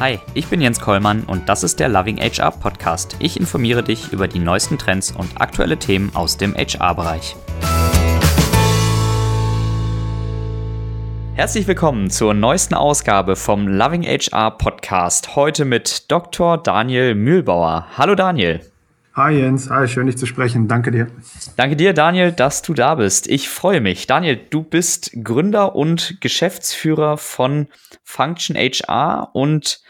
Hi, ich bin Jens Kollmann und das ist der Loving HR Podcast. Ich informiere dich über die neuesten Trends und aktuelle Themen aus dem HR-Bereich. Herzlich willkommen zur neuesten Ausgabe vom Loving HR Podcast. Heute mit Dr. Daniel Mühlbauer. Hallo Daniel. Hi Jens, hi, schön dich zu sprechen. Danke dir. Danke dir, Daniel, dass du da bist. Ich freue mich. Daniel, du bist Gründer und Geschäftsführer von Function HR und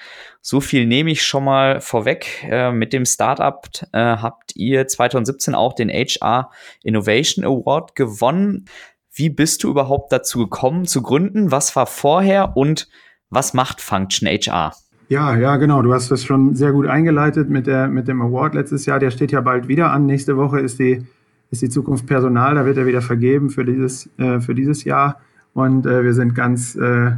so viel nehme ich schon mal vorweg. Äh, mit dem Startup äh, habt ihr 2017 auch den HR Innovation Award gewonnen. Wie bist du überhaupt dazu gekommen zu gründen? Was war vorher und was macht Function HR? Ja, ja, genau. Du hast das schon sehr gut eingeleitet mit, der, mit dem Award letztes Jahr. Der steht ja bald wieder an. Nächste Woche ist die, ist die Zukunft Personal. Da wird er wieder vergeben für dieses, äh, für dieses Jahr. Und äh, wir sind ganz äh,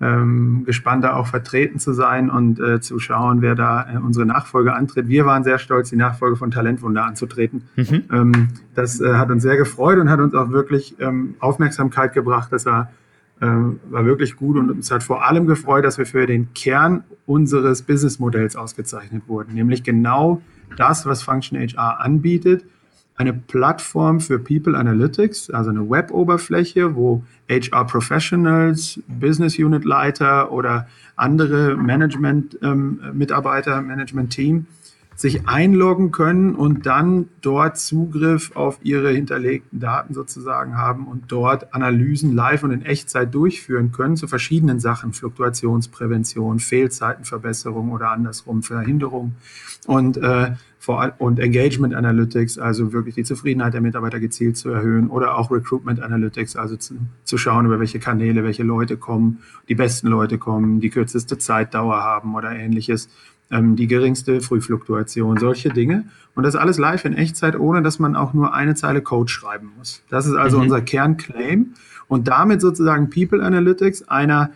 ähm, gespannt, da auch vertreten zu sein und äh, zu schauen, wer da äh, unsere Nachfolge antritt. Wir waren sehr stolz, die Nachfolge von Talentwunder anzutreten. Mhm. Ähm, das äh, hat uns sehr gefreut und hat uns auch wirklich ähm, Aufmerksamkeit gebracht, dass er ähm, war wirklich gut und uns hat vor allem gefreut, dass wir für den Kern unseres Businessmodells ausgezeichnet wurden, nämlich genau das, was Function HR anbietet, eine Plattform für People Analytics, also eine Web-Oberfläche, wo HR Professionals, Business Unit Leiter oder andere Management-Mitarbeiter, ähm, Management-Team sich einloggen können und dann dort Zugriff auf ihre hinterlegten Daten sozusagen haben und dort Analysen live und in Echtzeit durchführen können zu verschiedenen Sachen, Fluktuationsprävention, Fehlzeitenverbesserung oder andersrum Verhinderung und, äh, vor, und Engagement Analytics, also wirklich die Zufriedenheit der Mitarbeiter gezielt zu erhöhen oder auch Recruitment Analytics, also zu, zu schauen, über welche Kanäle, welche Leute kommen, die besten Leute kommen, die kürzeste Zeitdauer haben oder ähnliches ähm, die geringste Frühfluktuation, solche Dinge. Und das alles live in Echtzeit, ohne dass man auch nur eine Zeile Code schreiben muss. Das ist also mhm. unser Kernclaim. Und damit sozusagen People Analytics einer,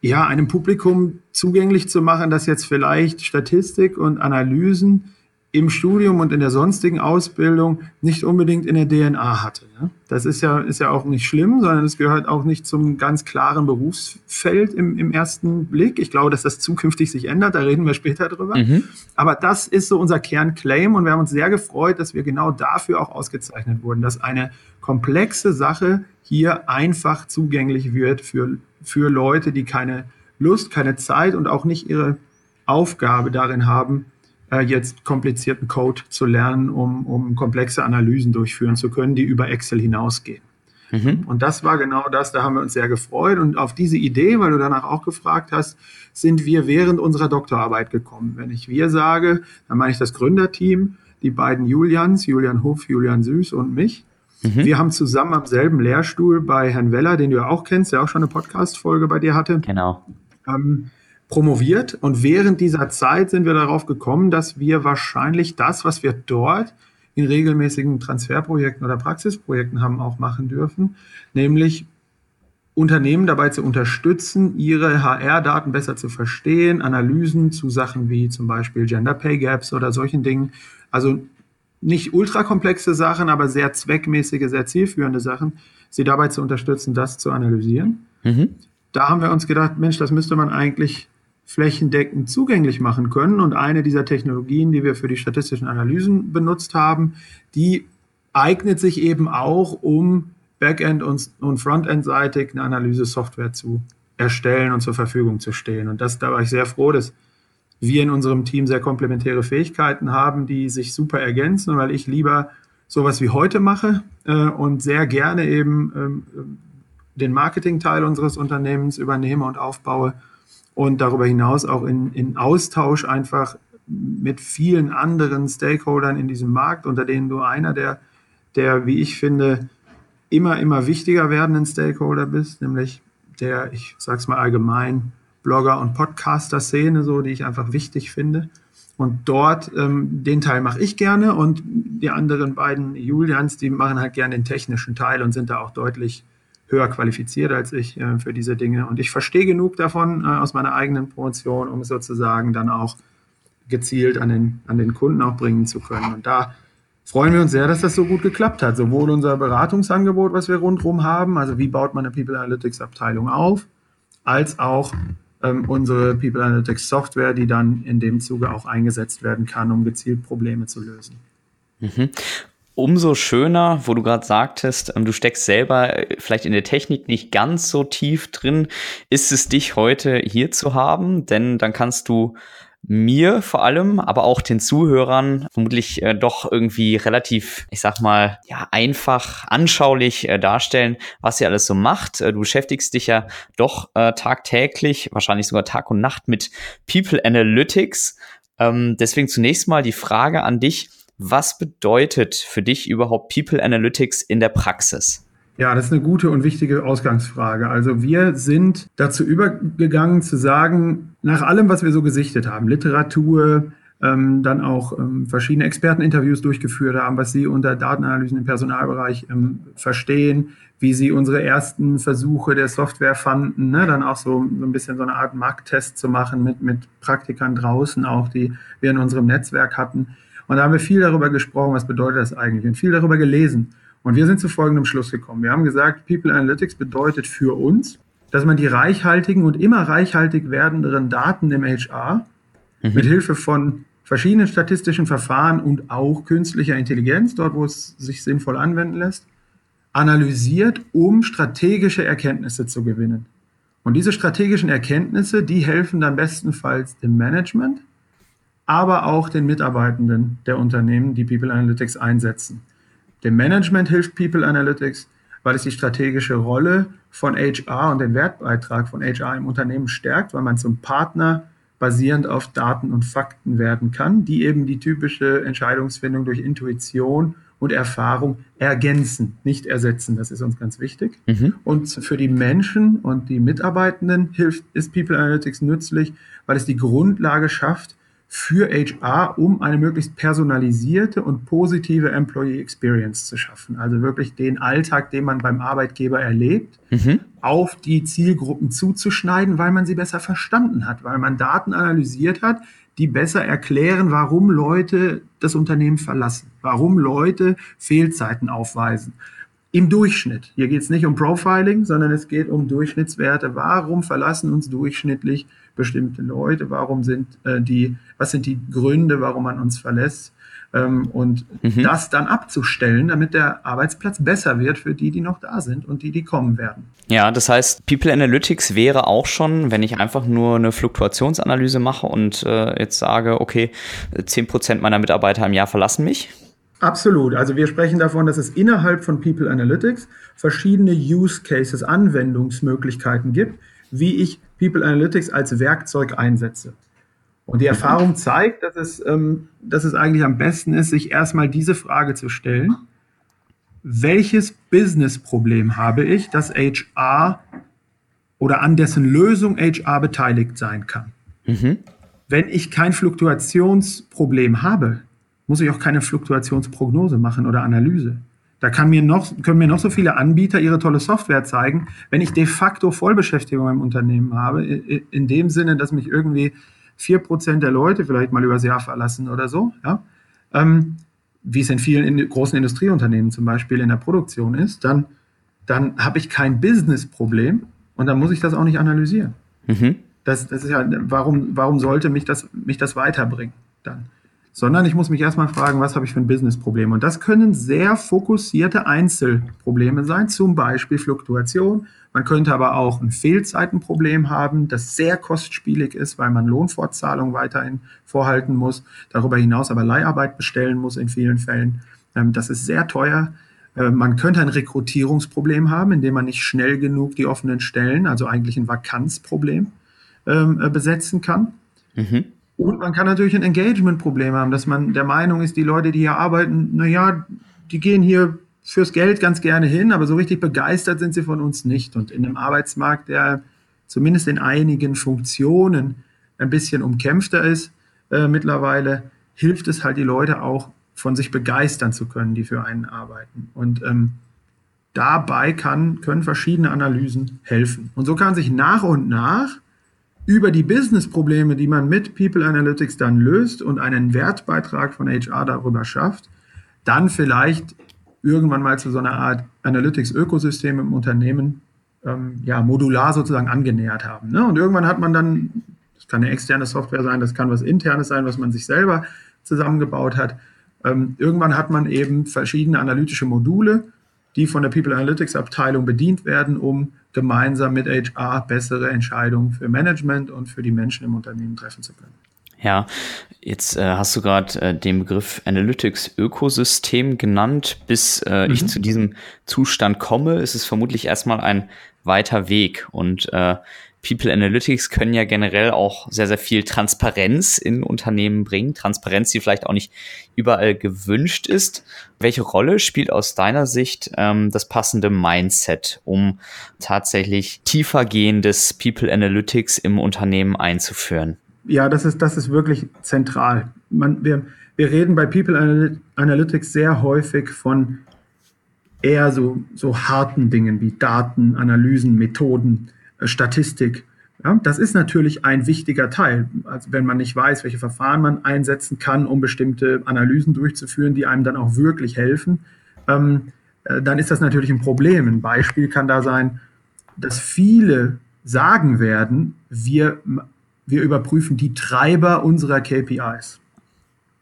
ja, einem Publikum zugänglich zu machen, das jetzt vielleicht Statistik und Analysen im Studium und in der sonstigen Ausbildung nicht unbedingt in der DNA hatte. Das ist ja, ist ja auch nicht schlimm, sondern es gehört auch nicht zum ganz klaren Berufsfeld im, im ersten Blick. Ich glaube, dass das zukünftig sich ändert, da reden wir später drüber. Mhm. Aber das ist so unser Kernclaim und wir haben uns sehr gefreut, dass wir genau dafür auch ausgezeichnet wurden, dass eine komplexe Sache hier einfach zugänglich wird für, für Leute, die keine Lust, keine Zeit und auch nicht ihre Aufgabe darin haben, äh, jetzt komplizierten Code zu lernen, um, um komplexe Analysen durchführen zu können, die über Excel hinausgehen. Mhm. Und das war genau das, da haben wir uns sehr gefreut. Und auf diese Idee, weil du danach auch gefragt hast, sind wir während unserer Doktorarbeit gekommen. Wenn ich wir sage, dann meine ich das Gründerteam, die beiden Julians, Julian Huff, Julian Süß und mich. Mhm. Wir haben zusammen am selben Lehrstuhl bei Herrn Weller, den du ja auch kennst, der auch schon eine Podcast-Folge bei dir hatte. Genau. Ähm, promoviert und während dieser Zeit sind wir darauf gekommen, dass wir wahrscheinlich das, was wir dort in regelmäßigen Transferprojekten oder Praxisprojekten haben auch machen dürfen, nämlich Unternehmen dabei zu unterstützen, ihre HR-Daten besser zu verstehen, Analysen zu Sachen wie zum Beispiel Gender Pay Gaps oder solchen Dingen. Also nicht ultrakomplexe Sachen, aber sehr zweckmäßige, sehr zielführende Sachen, sie dabei zu unterstützen, das zu analysieren. Mhm. Da haben wir uns gedacht, Mensch, das müsste man eigentlich flächendeckend zugänglich machen können. Und eine dieser Technologien, die wir für die statistischen Analysen benutzt haben, die eignet sich eben auch, um Backend- und, und Frontend-seitig eine Analyse-Software zu erstellen und zur Verfügung zu stellen. Und das, da war ich sehr froh, dass wir in unserem Team sehr komplementäre Fähigkeiten haben, die sich super ergänzen, weil ich lieber sowas wie heute mache äh, und sehr gerne eben ähm, den Marketing-Teil unseres Unternehmens übernehme und aufbaue und darüber hinaus auch in, in Austausch einfach mit vielen anderen Stakeholdern in diesem Markt, unter denen du einer der, der, wie ich finde, immer, immer wichtiger werdenden Stakeholder bist, nämlich der, ich sag's mal allgemein, Blogger- und Podcaster-Szene, so, die ich einfach wichtig finde. Und dort, ähm, den Teil mache ich gerne und die anderen beiden Julians, die machen halt gerne den technischen Teil und sind da auch deutlich höher qualifiziert als ich äh, für diese Dinge. Und ich verstehe genug davon äh, aus meiner eigenen Promotion, um es sozusagen dann auch gezielt an den, an den Kunden auch bringen zu können. Und da freuen wir uns sehr, dass das so gut geklappt hat. Sowohl unser Beratungsangebot, was wir rundherum haben, also wie baut man eine People Analytics Abteilung auf, als auch ähm, unsere People Analytics Software, die dann in dem Zuge auch eingesetzt werden kann, um gezielt Probleme zu lösen. Mhm. Umso schöner, wo du gerade sagtest, ähm, du steckst selber äh, vielleicht in der Technik nicht ganz so tief drin, ist es dich heute hier zu haben, denn dann kannst du mir vor allem, aber auch den Zuhörern vermutlich äh, doch irgendwie relativ, ich sag mal, ja, einfach anschaulich äh, darstellen, was ihr alles so macht. Äh, du beschäftigst dich ja doch äh, tagtäglich, wahrscheinlich sogar Tag und Nacht mit People Analytics. Ähm, deswegen zunächst mal die Frage an dich, was bedeutet für dich überhaupt People Analytics in der Praxis? Ja, das ist eine gute und wichtige Ausgangsfrage. Also wir sind dazu übergegangen zu sagen, nach allem, was wir so gesichtet haben, Literatur, ähm, dann auch ähm, verschiedene Experteninterviews durchgeführt haben, was sie unter Datenanalysen im Personalbereich ähm, verstehen, wie sie unsere ersten Versuche der Software fanden, ne? dann auch so, so ein bisschen so eine Art Markttest zu machen mit, mit Praktikern draußen auch, die wir in unserem Netzwerk hatten. Und da haben wir viel darüber gesprochen, was bedeutet das eigentlich und viel darüber gelesen. Und wir sind zu folgendem Schluss gekommen. Wir haben gesagt, People Analytics bedeutet für uns, dass man die reichhaltigen und immer reichhaltig werdenderen Daten im HR mhm. mit Hilfe von verschiedenen statistischen Verfahren und auch künstlicher Intelligenz, dort wo es sich sinnvoll anwenden lässt, analysiert, um strategische Erkenntnisse zu gewinnen. Und diese strategischen Erkenntnisse, die helfen dann bestenfalls dem Management, aber auch den Mitarbeitenden der Unternehmen, die People Analytics einsetzen. Dem Management hilft People Analytics, weil es die strategische Rolle von HR und den Wertbeitrag von HR im Unternehmen stärkt, weil man zum Partner basierend auf Daten und Fakten werden kann, die eben die typische Entscheidungsfindung durch Intuition und Erfahrung ergänzen, nicht ersetzen. Das ist uns ganz wichtig. Mhm. Und für die Menschen und die Mitarbeitenden hilft, ist People Analytics nützlich, weil es die Grundlage schafft, für HR, um eine möglichst personalisierte und positive Employee Experience zu schaffen. Also wirklich den Alltag, den man beim Arbeitgeber erlebt, mhm. auf die Zielgruppen zuzuschneiden, weil man sie besser verstanden hat, weil man Daten analysiert hat, die besser erklären, warum Leute das Unternehmen verlassen, warum Leute Fehlzeiten aufweisen. Im Durchschnitt. Hier geht es nicht um Profiling, sondern es geht um Durchschnittswerte. Warum verlassen uns durchschnittlich bestimmte Leute? Warum sind äh, die, was sind die Gründe, warum man uns verlässt? Ähm, und mhm. das dann abzustellen, damit der Arbeitsplatz besser wird für die, die noch da sind und die, die kommen werden. Ja, das heißt, People Analytics wäre auch schon, wenn ich einfach nur eine Fluktuationsanalyse mache und äh, jetzt sage, okay, 10% meiner Mitarbeiter im Jahr verlassen mich. Absolut. Also wir sprechen davon, dass es innerhalb von People Analytics verschiedene Use Cases, Anwendungsmöglichkeiten gibt, wie ich People Analytics als Werkzeug einsetze. Und die Erfahrung zeigt, dass es, ähm, dass es eigentlich am besten ist, sich erstmal diese Frage zu stellen. Welches Business-Problem habe ich, das HR oder an dessen Lösung HR beteiligt sein kann? Mhm. Wenn ich kein Fluktuationsproblem habe, muss ich auch keine Fluktuationsprognose machen oder Analyse. Da kann mir noch, können mir noch so viele Anbieter ihre tolle Software zeigen. Wenn ich de facto Vollbeschäftigung im Unternehmen habe, in dem Sinne, dass mich irgendwie vier Prozent der Leute vielleicht mal übers Jahr verlassen oder so, ja, ähm, wie es in vielen in, großen Industrieunternehmen zum Beispiel in der Produktion ist, dann, dann habe ich kein Business-Problem und dann muss ich das auch nicht analysieren. Mhm. Das, das ist ja, warum, warum sollte mich das, mich das weiterbringen dann? Sondern ich muss mich erstmal fragen, was habe ich für ein Businessproblem? Und das können sehr fokussierte Einzelprobleme sein, zum Beispiel Fluktuation. Man könnte aber auch ein Fehlzeitenproblem haben, das sehr kostspielig ist, weil man Lohnfortzahlung weiterhin vorhalten muss, darüber hinaus aber Leiharbeit bestellen muss in vielen Fällen. Ähm, das ist sehr teuer. Äh, man könnte ein Rekrutierungsproblem haben, indem man nicht schnell genug die offenen Stellen, also eigentlich ein Vakanzproblem, ähm, äh, besetzen kann. Mhm. Und man kann natürlich ein Engagement-Problem haben, dass man der Meinung ist, die Leute, die hier arbeiten, naja, die gehen hier fürs Geld ganz gerne hin, aber so richtig begeistert sind sie von uns nicht. Und in einem Arbeitsmarkt, der zumindest in einigen Funktionen ein bisschen umkämpfter ist äh, mittlerweile, hilft es halt die Leute auch von sich begeistern zu können, die für einen arbeiten. Und ähm, dabei kann, können verschiedene Analysen helfen. Und so kann sich nach und nach über die Business-Probleme, die man mit People Analytics dann löst und einen Wertbeitrag von HR darüber schafft, dann vielleicht irgendwann mal zu so einer Art Analytics-Ökosystem im Unternehmen ähm, ja, modular sozusagen angenähert haben. Ne? Und irgendwann hat man dann, das kann eine externe Software sein, das kann was internes sein, was man sich selber zusammengebaut hat. Ähm, irgendwann hat man eben verschiedene analytische Module, die von der People Analytics Abteilung bedient werden, um gemeinsam mit HR bessere Entscheidungen für Management und für die Menschen im Unternehmen treffen zu können. Ja, jetzt äh, hast du gerade äh, den Begriff Analytics Ökosystem genannt. Bis äh, mhm. ich zu diesem Zustand komme, ist es vermutlich erstmal ein weiter Weg. Und äh, People Analytics können ja generell auch sehr, sehr viel Transparenz in Unternehmen bringen. Transparenz, die vielleicht auch nicht überall gewünscht ist. Welche Rolle spielt aus deiner Sicht ähm, das passende Mindset, um tatsächlich tiefergehendes People Analytics im Unternehmen einzuführen? Ja, das ist, das ist wirklich zentral. Man, wir, wir reden bei People Analytics sehr häufig von eher so, so harten Dingen wie Daten, Analysen, Methoden Statistik. Ja, das ist natürlich ein wichtiger Teil. Also wenn man nicht weiß, welche Verfahren man einsetzen kann, um bestimmte Analysen durchzuführen, die einem dann auch wirklich helfen, ähm, äh, dann ist das natürlich ein Problem. Ein Beispiel kann da sein, dass viele sagen werden, wir, wir überprüfen die Treiber unserer KPIs.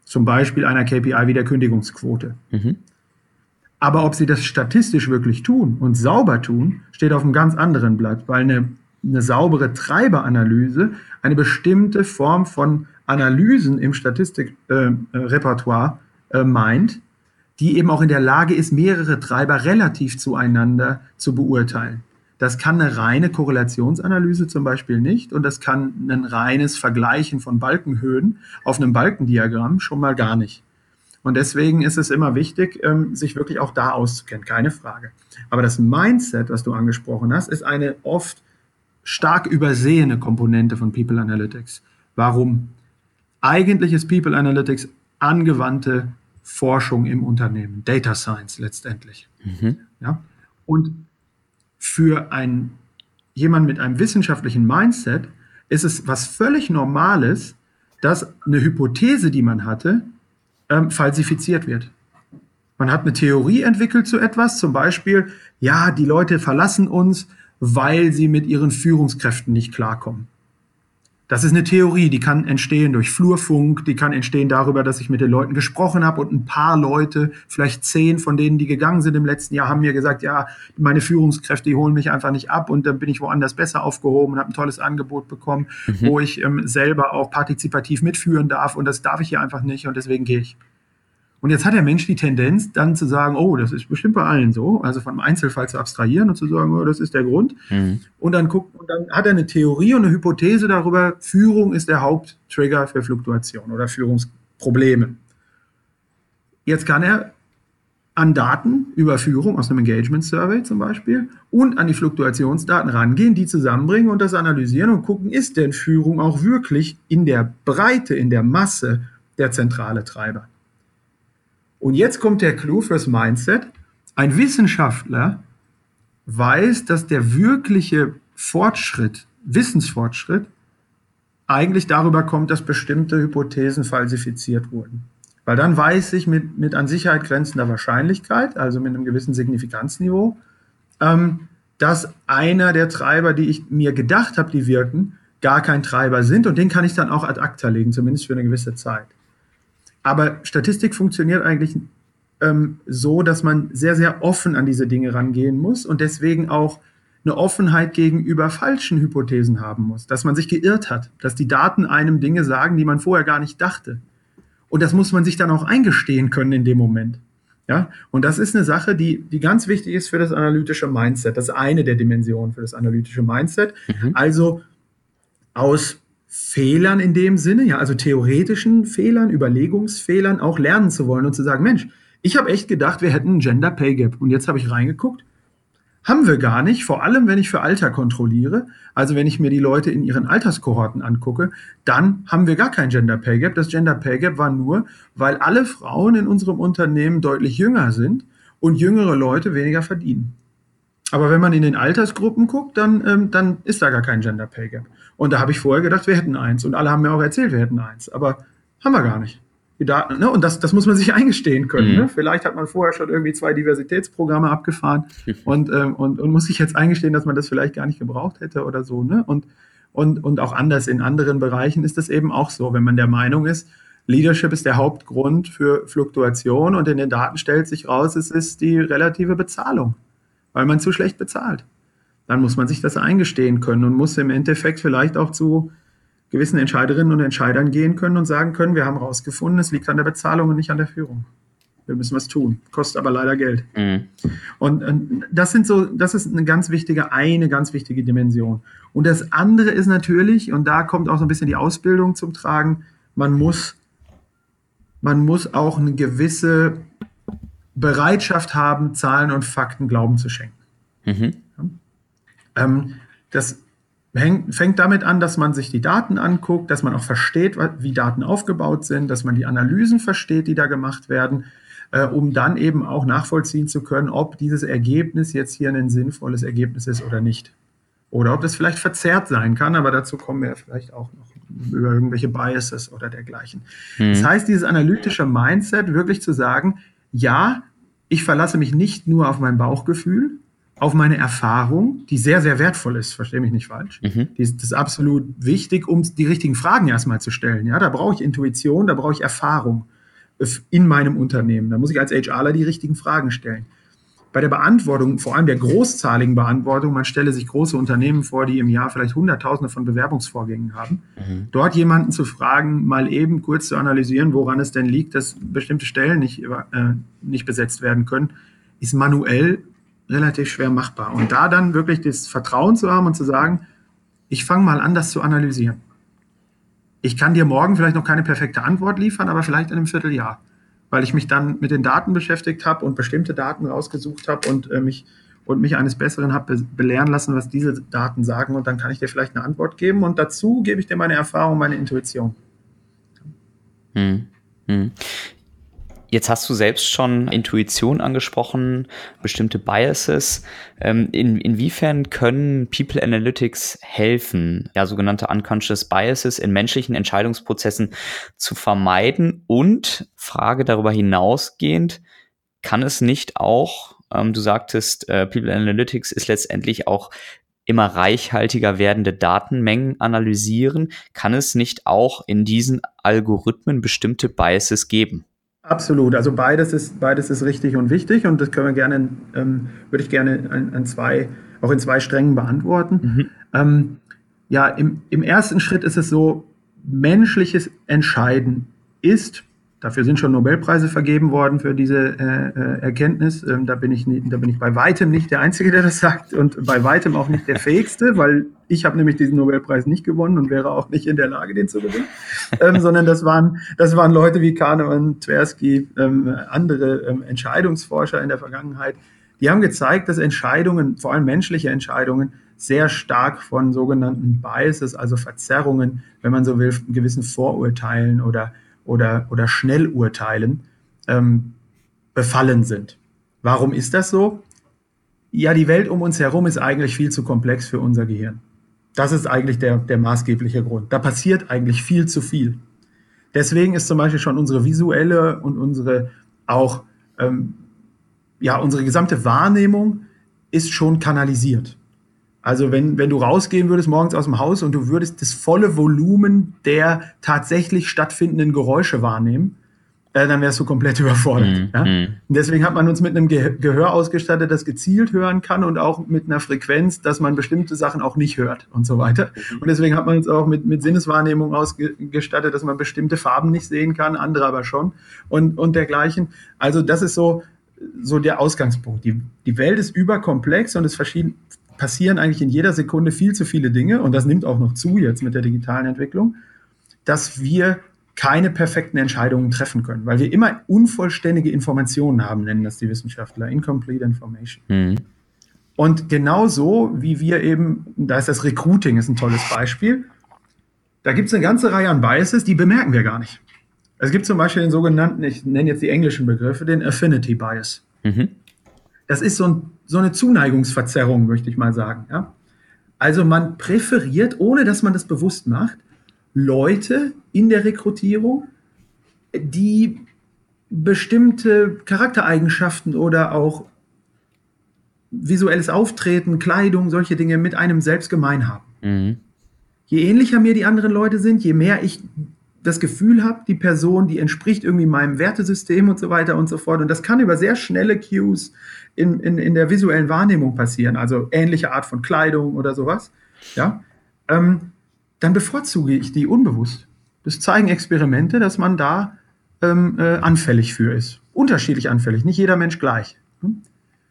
Zum Beispiel einer KPI wie der Kündigungsquote. Mhm. Aber ob sie das statistisch wirklich tun und sauber tun, steht auf einem ganz anderen Blatt, weil eine, eine saubere Treiberanalyse eine bestimmte Form von Analysen im Statistikrepertoire äh, äh, meint, die eben auch in der Lage ist, mehrere Treiber relativ zueinander zu beurteilen. Das kann eine reine Korrelationsanalyse zum Beispiel nicht und das kann ein reines Vergleichen von Balkenhöhen auf einem Balkendiagramm schon mal gar nicht. Und deswegen ist es immer wichtig, ähm, sich wirklich auch da auszukennen, keine Frage. Aber das Mindset, was du angesprochen hast, ist eine oft stark übersehene Komponente von People Analytics. Warum? Eigentlich ist People Analytics angewandte Forschung im Unternehmen, Data Science letztendlich. Mhm. Ja? Und für ein, jemand mit einem wissenschaftlichen Mindset ist es was völlig Normales, dass eine Hypothese, die man hatte, ähm, falsifiziert wird. Man hat eine Theorie entwickelt zu etwas, zum Beispiel, ja, die Leute verlassen uns, weil sie mit ihren Führungskräften nicht klarkommen. Das ist eine Theorie, die kann entstehen durch Flurfunk, die kann entstehen darüber, dass ich mit den Leuten gesprochen habe und ein paar Leute, vielleicht zehn von denen, die gegangen sind im letzten Jahr, haben mir gesagt, ja, meine Führungskräfte, die holen mich einfach nicht ab und dann bin ich woanders besser aufgehoben und habe ein tolles Angebot bekommen, mhm. wo ich ähm, selber auch partizipativ mitführen darf und das darf ich hier einfach nicht und deswegen gehe ich. Und jetzt hat der Mensch die Tendenz, dann zu sagen, oh, das ist bestimmt bei allen so, also von einem Einzelfall zu abstrahieren und zu sagen, oh, das ist der Grund. Mhm. Und dann guckt, und dann hat er eine Theorie und eine Hypothese darüber, Führung ist der Haupttrigger für Fluktuation oder Führungsprobleme. Jetzt kann er an Daten über Führung aus einem Engagement Survey zum Beispiel und an die Fluktuationsdaten rangehen, die zusammenbringen und das analysieren und gucken, ist denn Führung auch wirklich in der Breite, in der Masse der zentrale Treiber. Und jetzt kommt der Clou fürs Mindset. Ein Wissenschaftler weiß, dass der wirkliche Fortschritt, Wissensfortschritt, eigentlich darüber kommt, dass bestimmte Hypothesen falsifiziert wurden. Weil dann weiß ich mit, mit an Sicherheit grenzender Wahrscheinlichkeit, also mit einem gewissen Signifikanzniveau, ähm, dass einer der Treiber, die ich mir gedacht habe, die wirken, gar kein Treiber sind und den kann ich dann auch ad acta legen, zumindest für eine gewisse Zeit. Aber Statistik funktioniert eigentlich ähm, so, dass man sehr, sehr offen an diese Dinge rangehen muss und deswegen auch eine Offenheit gegenüber falschen Hypothesen haben muss, dass man sich geirrt hat, dass die Daten einem Dinge sagen, die man vorher gar nicht dachte. Und das muss man sich dann auch eingestehen können in dem Moment. Ja, und das ist eine Sache, die, die ganz wichtig ist für das analytische Mindset. Das ist eine der Dimensionen für das analytische Mindset. Mhm. Also aus Fehlern in dem Sinne, ja, also theoretischen Fehlern, Überlegungsfehlern auch lernen zu wollen und zu sagen, Mensch, ich habe echt gedacht, wir hätten ein Gender Pay Gap und jetzt habe ich reingeguckt, haben wir gar nicht, vor allem wenn ich für Alter kontrolliere, also wenn ich mir die Leute in ihren Alterskohorten angucke, dann haben wir gar kein Gender Pay Gap. Das Gender Pay Gap war nur, weil alle Frauen in unserem Unternehmen deutlich jünger sind und jüngere Leute weniger verdienen. Aber wenn man in den Altersgruppen guckt, dann, ähm, dann ist da gar kein Gender Pay Gap. Und da habe ich vorher gedacht, wir hätten eins. Und alle haben mir auch erzählt, wir hätten eins. Aber haben wir gar nicht. Die Daten, ne? Und das, das muss man sich eingestehen können. Mhm. Ne? Vielleicht hat man vorher schon irgendwie zwei Diversitätsprogramme abgefahren und, ähm, und, und muss sich jetzt eingestehen, dass man das vielleicht gar nicht gebraucht hätte oder so. Ne? Und, und, und auch anders in anderen Bereichen ist das eben auch so, wenn man der Meinung ist, Leadership ist der Hauptgrund für Fluktuation und in den Daten stellt sich raus, es ist die relative Bezahlung, weil man zu schlecht bezahlt. Dann muss man sich das eingestehen können und muss im Endeffekt vielleicht auch zu gewissen Entscheiderinnen und Entscheidern gehen können und sagen können, wir haben herausgefunden, es liegt an der Bezahlung und nicht an der Führung. Wir müssen was tun, kostet aber leider Geld. Mhm. Und, und das sind so, das ist eine ganz wichtige, eine ganz wichtige Dimension. Und das andere ist natürlich, und da kommt auch so ein bisschen die Ausbildung zum Tragen, man muss, man muss auch eine gewisse Bereitschaft haben, Zahlen und Fakten Glauben zu schenken. Mhm. Ähm, das hängt, fängt damit an, dass man sich die Daten anguckt, dass man auch versteht, wie Daten aufgebaut sind, dass man die Analysen versteht, die da gemacht werden, äh, um dann eben auch nachvollziehen zu können, ob dieses Ergebnis jetzt hier ein sinnvolles Ergebnis ist oder nicht. Oder ob das vielleicht verzerrt sein kann, aber dazu kommen wir vielleicht auch noch über irgendwelche Biases oder dergleichen. Mhm. Das heißt, dieses analytische Mindset, wirklich zu sagen, ja, ich verlasse mich nicht nur auf mein Bauchgefühl, auf meine Erfahrung, die sehr, sehr wertvoll ist, verstehe mich nicht falsch. Mhm. Die ist, das ist absolut wichtig, um die richtigen Fragen erstmal zu stellen. Ja, da brauche ich Intuition, da brauche ich Erfahrung in meinem Unternehmen. Da muss ich als HRler die richtigen Fragen stellen. Bei der Beantwortung, vor allem der großzahligen Beantwortung, man stelle sich große Unternehmen vor, die im Jahr vielleicht Hunderttausende von Bewerbungsvorgängen haben. Mhm. Dort jemanden zu fragen, mal eben kurz zu analysieren, woran es denn liegt, dass bestimmte Stellen nicht, äh, nicht besetzt werden können, ist manuell relativ schwer machbar. Und da dann wirklich das Vertrauen zu haben und zu sagen, ich fange mal an, das zu analysieren. Ich kann dir morgen vielleicht noch keine perfekte Antwort liefern, aber vielleicht in einem Vierteljahr, weil ich mich dann mit den Daten beschäftigt habe und bestimmte Daten rausgesucht habe und äh, mich und mich eines Besseren habe belehren lassen, was diese Daten sagen und dann kann ich dir vielleicht eine Antwort geben und dazu gebe ich dir meine Erfahrung, meine Intuition. Hm. Hm. Jetzt hast du selbst schon Intuition angesprochen, bestimmte Biases. Ähm, in, inwiefern können People Analytics helfen, ja, sogenannte Unconscious Biases in menschlichen Entscheidungsprozessen zu vermeiden? Und Frage darüber hinausgehend, kann es nicht auch, ähm, du sagtest, äh, People Analytics ist letztendlich auch immer reichhaltiger werdende Datenmengen analysieren, kann es nicht auch in diesen Algorithmen bestimmte Biases geben? Absolut, also beides ist, beides ist richtig und wichtig und das können wir gerne, ähm, würde ich gerne an, an, zwei, auch in zwei Strängen beantworten. Mhm. Ähm, ja, im, im ersten Schritt ist es so, menschliches Entscheiden ist Dafür sind schon Nobelpreise vergeben worden für diese äh, äh, Erkenntnis. Ähm, da, bin ich da bin ich bei weitem nicht der Einzige, der das sagt und bei weitem auch nicht der Fähigste, weil ich habe nämlich diesen Nobelpreis nicht gewonnen und wäre auch nicht in der Lage, den zu gewinnen. ähm, sondern das waren, das waren Leute wie Kahnemann, Tversky, ähm, andere ähm, Entscheidungsforscher in der Vergangenheit. Die haben gezeigt, dass Entscheidungen, vor allem menschliche Entscheidungen, sehr stark von sogenannten Biases, also Verzerrungen, wenn man so will, gewissen Vorurteilen oder oder, oder Schnellurteilen ähm, befallen sind. Warum ist das so? Ja, die Welt um uns herum ist eigentlich viel zu komplex für unser Gehirn. Das ist eigentlich der, der maßgebliche Grund. Da passiert eigentlich viel zu viel. Deswegen ist zum Beispiel schon unsere visuelle und unsere auch ähm, ja unsere gesamte Wahrnehmung ist schon kanalisiert. Also wenn, wenn du rausgehen würdest morgens aus dem Haus und du würdest das volle Volumen der tatsächlich stattfindenden Geräusche wahrnehmen, äh, dann wärst du komplett überfordert. Mm, ja? mm. Und deswegen hat man uns mit einem Ge Gehör ausgestattet, das gezielt hören kann und auch mit einer Frequenz, dass man bestimmte Sachen auch nicht hört und so weiter. Mhm. Und deswegen hat man uns auch mit, mit Sinneswahrnehmung ausgestattet, dass man bestimmte Farben nicht sehen kann, andere aber schon und, und dergleichen. Also das ist so, so der Ausgangspunkt. Die, die Welt ist überkomplex und es verschieden, passieren eigentlich in jeder Sekunde viel zu viele Dinge, und das nimmt auch noch zu jetzt mit der digitalen Entwicklung, dass wir keine perfekten Entscheidungen treffen können, weil wir immer unvollständige Informationen haben, nennen das die Wissenschaftler, incomplete information. Mhm. Und genauso wie wir eben, da ist das Recruiting ist ein tolles Beispiel, da gibt es eine ganze Reihe an Biases, die bemerken wir gar nicht. Es gibt zum Beispiel den sogenannten, ich nenne jetzt die englischen Begriffe, den Affinity Bias. Mhm. Das ist so, ein, so eine Zuneigungsverzerrung, möchte ich mal sagen. Ja? Also man präferiert, ohne dass man das bewusst macht, Leute in der Rekrutierung, die bestimmte Charaktereigenschaften oder auch visuelles Auftreten, Kleidung, solche Dinge mit einem selbst gemein haben. Mhm. Je ähnlicher mir die anderen Leute sind, je mehr ich das Gefühl habe, die Person, die entspricht irgendwie meinem Wertesystem und so weiter und so fort. Und das kann über sehr schnelle Cues in, in, in der visuellen Wahrnehmung passieren, also ähnliche Art von Kleidung oder sowas. Ja, ähm, dann bevorzuge ich die unbewusst. Das zeigen Experimente, dass man da ähm, äh, anfällig für ist. Unterschiedlich anfällig, nicht jeder Mensch gleich. Hm?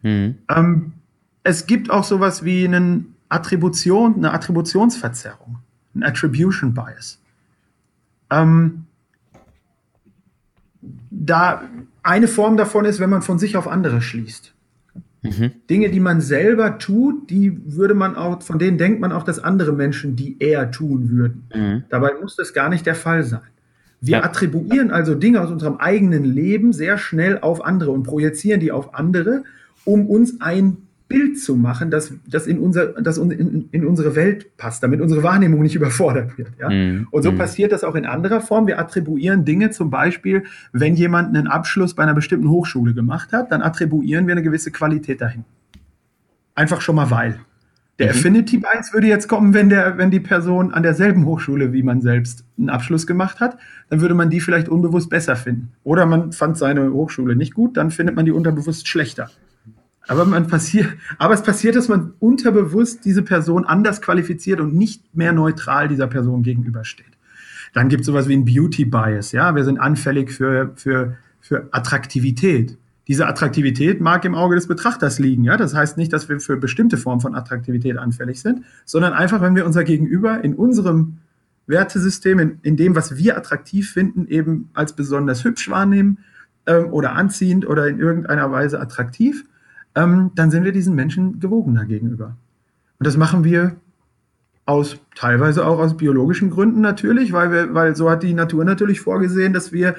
Mhm. Ähm, es gibt auch sowas wie einen Attribution, eine Attributionsverzerrung, ein Attribution Bias. Ähm, da eine Form davon ist, wenn man von sich auf andere schließt. Mhm. Dinge, die man selber tut, die würde man auch, von denen denkt man auch, dass andere Menschen die eher tun würden. Mhm. Dabei muss das gar nicht der Fall sein. Wir ja. attribuieren also Dinge aus unserem eigenen Leben sehr schnell auf andere und projizieren die auf andere, um uns ein Bild zu machen, das, das, in, unser, das in, in unsere Welt passt, damit unsere Wahrnehmung nicht überfordert wird. Ja? Mm, und so mm. passiert das auch in anderer Form. Wir attribuieren Dinge, zum Beispiel, wenn jemand einen Abschluss bei einer bestimmten Hochschule gemacht hat, dann attribuieren wir eine gewisse Qualität dahin. Einfach schon mal weil. Der mhm. Affinity Bias würde jetzt kommen, wenn, der, wenn die Person an derselben Hochschule wie man selbst einen Abschluss gemacht hat, dann würde man die vielleicht unbewusst besser finden. Oder man fand seine Hochschule nicht gut, dann findet man die unterbewusst schlechter. Aber, man passiert, aber es passiert, dass man unterbewusst diese Person anders qualifiziert und nicht mehr neutral dieser Person gegenübersteht. Dann gibt es sowas wie ein Beauty Bias. Ja? Wir sind anfällig für, für, für Attraktivität. Diese Attraktivität mag im Auge des Betrachters liegen. Ja? Das heißt nicht, dass wir für bestimmte Formen von Attraktivität anfällig sind, sondern einfach, wenn wir unser Gegenüber in unserem Wertesystem, in, in dem, was wir attraktiv finden, eben als besonders hübsch wahrnehmen ähm, oder anziehend oder in irgendeiner Weise attraktiv, ähm, dann sind wir diesen Menschen gewogener gegenüber. Und das machen wir aus teilweise auch aus biologischen Gründen natürlich, weil wir, weil so hat die Natur natürlich vorgesehen, dass wir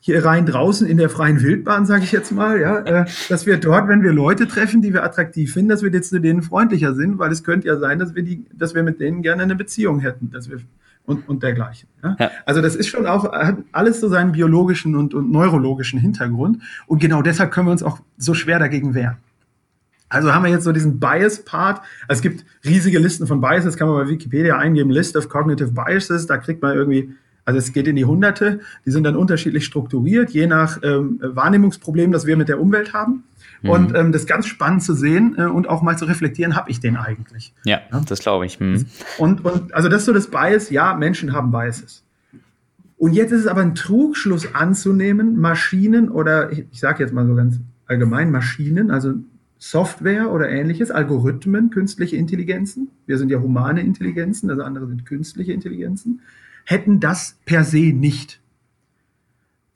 hier rein draußen in der freien Wildbahn, sage ich jetzt mal, ja, äh, dass wir dort, wenn wir Leute treffen, die wir attraktiv finden, dass wir jetzt zu denen freundlicher sind, weil es könnte ja sein, dass wir die, dass wir mit denen gerne eine Beziehung hätten, dass wir und, und dergleichen. Ja? Ja. Also das ist schon auch, hat alles so seinen biologischen und, und neurologischen Hintergrund. Und genau deshalb können wir uns auch so schwer dagegen wehren. Also haben wir jetzt so diesen Bias-Part. Also es gibt riesige Listen von Biases, kann man bei Wikipedia eingeben, List of Cognitive Biases, da kriegt man irgendwie, also es geht in die Hunderte, die sind dann unterschiedlich strukturiert, je nach ähm, Wahrnehmungsproblem, das wir mit der Umwelt haben. Mhm. Und ähm, das ist ganz spannend zu sehen äh, und auch mal zu reflektieren, habe ich den eigentlich? Ja, ja? das glaube ich. Mhm. Und, und also das ist so das Bias, ja, Menschen haben Biases. Und jetzt ist es aber ein Trugschluss anzunehmen, Maschinen oder ich, ich sage jetzt mal so ganz allgemein Maschinen, also Software oder ähnliches, Algorithmen, künstliche Intelligenzen, wir sind ja humane Intelligenzen, also andere sind künstliche Intelligenzen, hätten das per se nicht.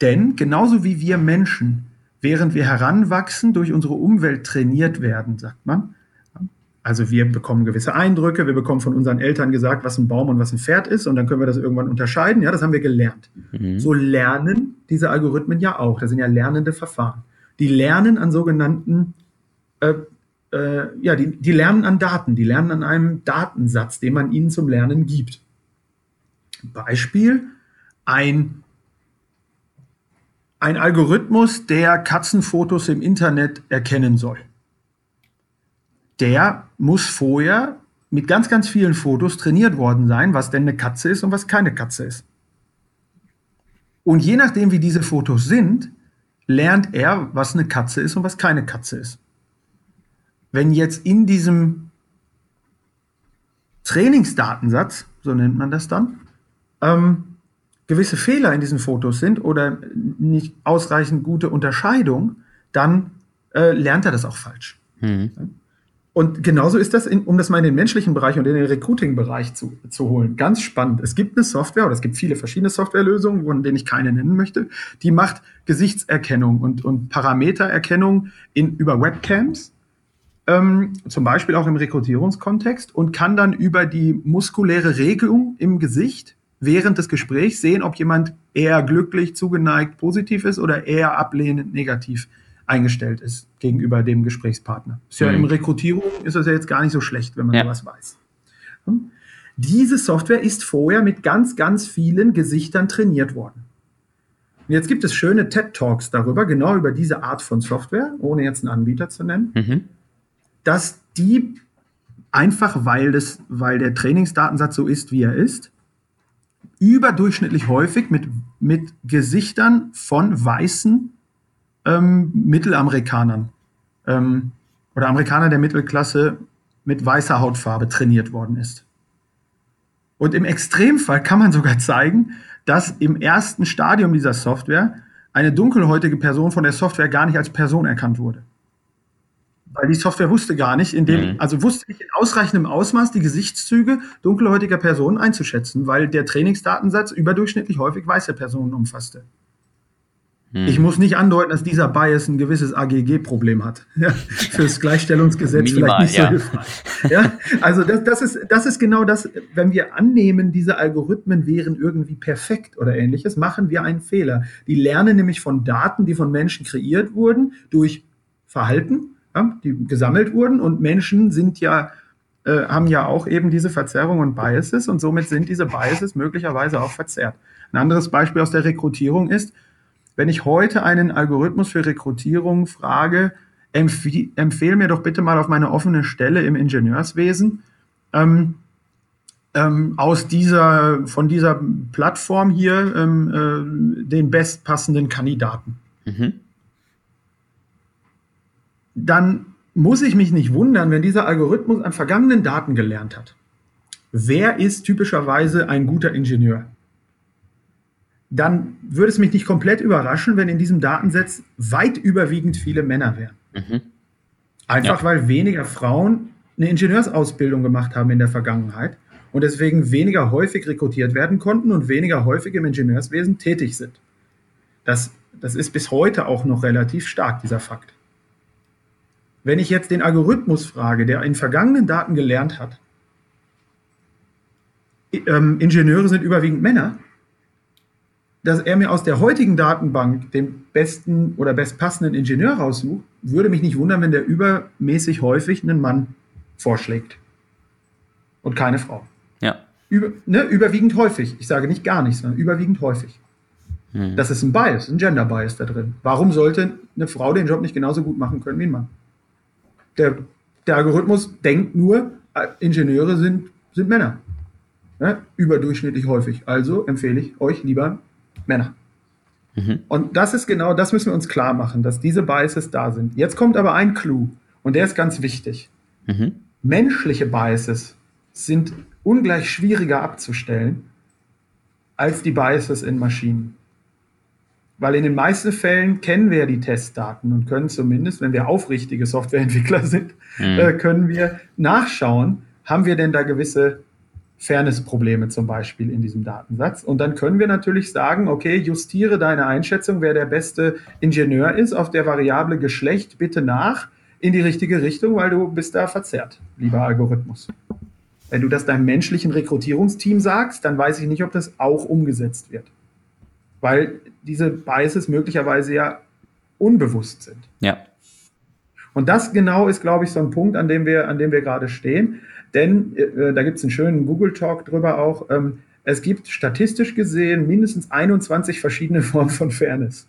Denn genauso wie wir Menschen, während wir heranwachsen, durch unsere Umwelt trainiert werden, sagt man, also wir bekommen gewisse Eindrücke, wir bekommen von unseren Eltern gesagt, was ein Baum und was ein Pferd ist, und dann können wir das irgendwann unterscheiden. Ja, das haben wir gelernt. Mhm. So lernen diese Algorithmen ja auch. Das sind ja lernende Verfahren. Die lernen an sogenannten äh, äh, ja, die, die lernen an Daten, die lernen an einem Datensatz, den man ihnen zum Lernen gibt. Beispiel, ein, ein Algorithmus, der Katzenfotos im Internet erkennen soll. Der muss vorher mit ganz, ganz vielen Fotos trainiert worden sein, was denn eine Katze ist und was keine Katze ist. Und je nachdem, wie diese Fotos sind, lernt er, was eine Katze ist und was keine Katze ist wenn jetzt in diesem Trainingsdatensatz, so nennt man das dann, ähm, gewisse Fehler in diesen Fotos sind oder nicht ausreichend gute Unterscheidung, dann äh, lernt er das auch falsch. Mhm. Und genauso ist das, in, um das mal in den menschlichen Bereich und in den Recruiting-Bereich zu, zu holen. Ganz spannend. Es gibt eine Software oder es gibt viele verschiedene Softwarelösungen, von denen ich keine nennen möchte, die macht Gesichtserkennung und, und Parametererkennung in, über Webcams ähm, zum Beispiel auch im Rekrutierungskontext und kann dann über die muskuläre Regung im Gesicht während des Gesprächs sehen, ob jemand eher glücklich, zugeneigt, positiv ist oder eher ablehnend, negativ eingestellt ist gegenüber dem Gesprächspartner. Ist ja mhm. im Rekrutierung ist das ja jetzt gar nicht so schlecht, wenn man ja. sowas weiß. Hm? Diese Software ist vorher mit ganz, ganz vielen Gesichtern trainiert worden. Und jetzt gibt es schöne TED-Talks darüber, genau über diese Art von Software, ohne jetzt einen Anbieter zu nennen, mhm. Dass die einfach, weil, das, weil der Trainingsdatensatz so ist, wie er ist, überdurchschnittlich häufig mit, mit Gesichtern von weißen ähm, Mittelamerikanern ähm, oder Amerikanern der Mittelklasse mit weißer Hautfarbe trainiert worden ist. Und im Extremfall kann man sogar zeigen, dass im ersten Stadium dieser Software eine dunkelhäutige Person von der Software gar nicht als Person erkannt wurde. Weil die Software wusste gar nicht, in dem, mhm. also wusste nicht in ausreichendem Ausmaß die Gesichtszüge dunkelhäutiger Personen einzuschätzen, weil der Trainingsdatensatz überdurchschnittlich häufig weiße Personen umfasste. Hm. Ich muss nicht andeuten, dass dieser Bias ein gewisses AGG-Problem hat. Ja, fürs Gleichstellungsgesetz Minimal, vielleicht nicht so hilfreich. Ja, also das, das, ist, das ist genau das, wenn wir annehmen, diese Algorithmen wären irgendwie perfekt oder ähnliches, machen wir einen Fehler. Die lernen nämlich von Daten, die von Menschen kreiert wurden, durch Verhalten, ja, die gesammelt wurden und Menschen sind ja äh, haben ja auch eben diese Verzerrung und Biases und somit sind diese Biases möglicherweise auch verzerrt. Ein anderes Beispiel aus der Rekrutierung ist, wenn ich heute einen Algorithmus für Rekrutierung frage, empf empfehle mir doch bitte mal auf meine offene Stelle im Ingenieurswesen ähm, ähm, aus dieser, von dieser Plattform hier ähm, äh, den bestpassenden Kandidaten. Mhm. Dann muss ich mich nicht wundern, wenn dieser Algorithmus an vergangenen Daten gelernt hat. Wer ist typischerweise ein guter Ingenieur? dann würde es mich nicht komplett überraschen, wenn in diesem Datensatz weit überwiegend viele Männer wären. Mhm. Einfach ja. weil weniger Frauen eine Ingenieursausbildung gemacht haben in der Vergangenheit und deswegen weniger häufig rekrutiert werden konnten und weniger häufig im Ingenieurswesen tätig sind. Das, das ist bis heute auch noch relativ stark, dieser Fakt. Wenn ich jetzt den Algorithmus frage, der in vergangenen Daten gelernt hat, ähm, Ingenieure sind überwiegend Männer, dass er mir aus der heutigen Datenbank den besten oder bestpassenden Ingenieur raussucht, würde mich nicht wundern, wenn der übermäßig häufig einen Mann vorschlägt. Und keine Frau. Ja. Über, ne, überwiegend häufig. Ich sage nicht gar nichts, sondern überwiegend häufig. Hm. Das ist ein Bias, ein Gender Bias da drin. Warum sollte eine Frau den Job nicht genauso gut machen können wie ein Mann? Der, der Algorithmus denkt nur, äh, Ingenieure sind, sind Männer. Ne? Überdurchschnittlich häufig. Also empfehle ich euch lieber Männer. Mhm. Und das ist genau, das müssen wir uns klar machen, dass diese Biases da sind. Jetzt kommt aber ein Clou und der ist ganz wichtig. Mhm. Menschliche Biases sind ungleich schwieriger abzustellen als die Biases in Maschinen. Weil in den meisten Fällen kennen wir ja die Testdaten und können zumindest, wenn wir aufrichtige Softwareentwickler sind, mhm. äh, können wir nachschauen, haben wir denn da gewisse Fairness-Probleme zum Beispiel in diesem Datensatz. Und dann können wir natürlich sagen, okay, justiere deine Einschätzung, wer der beste Ingenieur ist, auf der Variable Geschlecht bitte nach in die richtige Richtung, weil du bist da verzerrt, lieber Algorithmus. Wenn du das deinem menschlichen Rekrutierungsteam sagst, dann weiß ich nicht, ob das auch umgesetzt wird. Weil diese Biases möglicherweise ja unbewusst sind. Ja. Und das genau ist, glaube ich, so ein Punkt, an dem wir, an dem wir gerade stehen. Denn äh, da gibt es einen schönen Google-Talk drüber auch. Ähm, es gibt statistisch gesehen mindestens 21 verschiedene Formen von Fairness.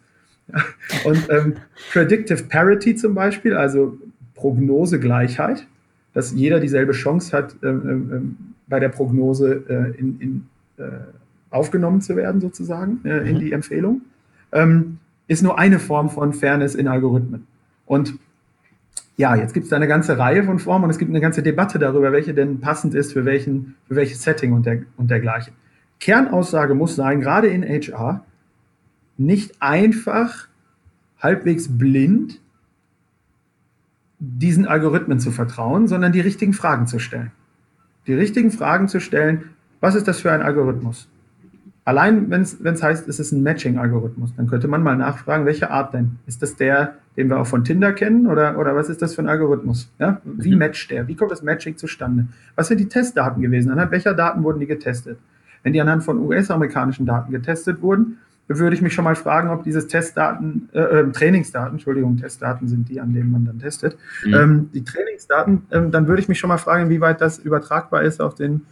Und ähm, Predictive Parity zum Beispiel, also Prognosegleichheit, dass jeder dieselbe Chance hat, ähm, ähm, ähm bei der Prognose äh, in, in, äh, aufgenommen zu werden, sozusagen, äh, in mhm. die Empfehlung, ähm, ist nur eine Form von Fairness in Algorithmen. Und ja, jetzt gibt es da eine ganze Reihe von Formen und es gibt eine ganze Debatte darüber, welche denn passend ist für, welchen, für welches Setting und, der, und dergleichen. Kernaussage muss sein, gerade in HR, nicht einfach halbwegs blind diesen Algorithmen zu vertrauen, sondern die richtigen Fragen zu stellen. Die richtigen Fragen zu stellen, was ist das für ein Algorithmus? Allein wenn es heißt, es ist ein Matching-Algorithmus, dann könnte man mal nachfragen, welche Art denn? Ist das der, den wir auch von Tinder kennen oder, oder was ist das für ein Algorithmus? Ja? Wie mhm. matcht der? Wie kommt das Matching zustande? Was sind die Testdaten gewesen? Anhand welcher Daten wurden die getestet? Wenn die anhand von US-amerikanischen Daten getestet wurden, würde ich mich schon mal fragen, ob dieses Testdaten, äh, äh, Trainingsdaten, Entschuldigung, Testdaten sind die, an denen man dann testet, mhm. ähm, die Trainingsdaten, ähm, dann würde ich mich schon mal fragen, wie weit das übertragbar ist auf den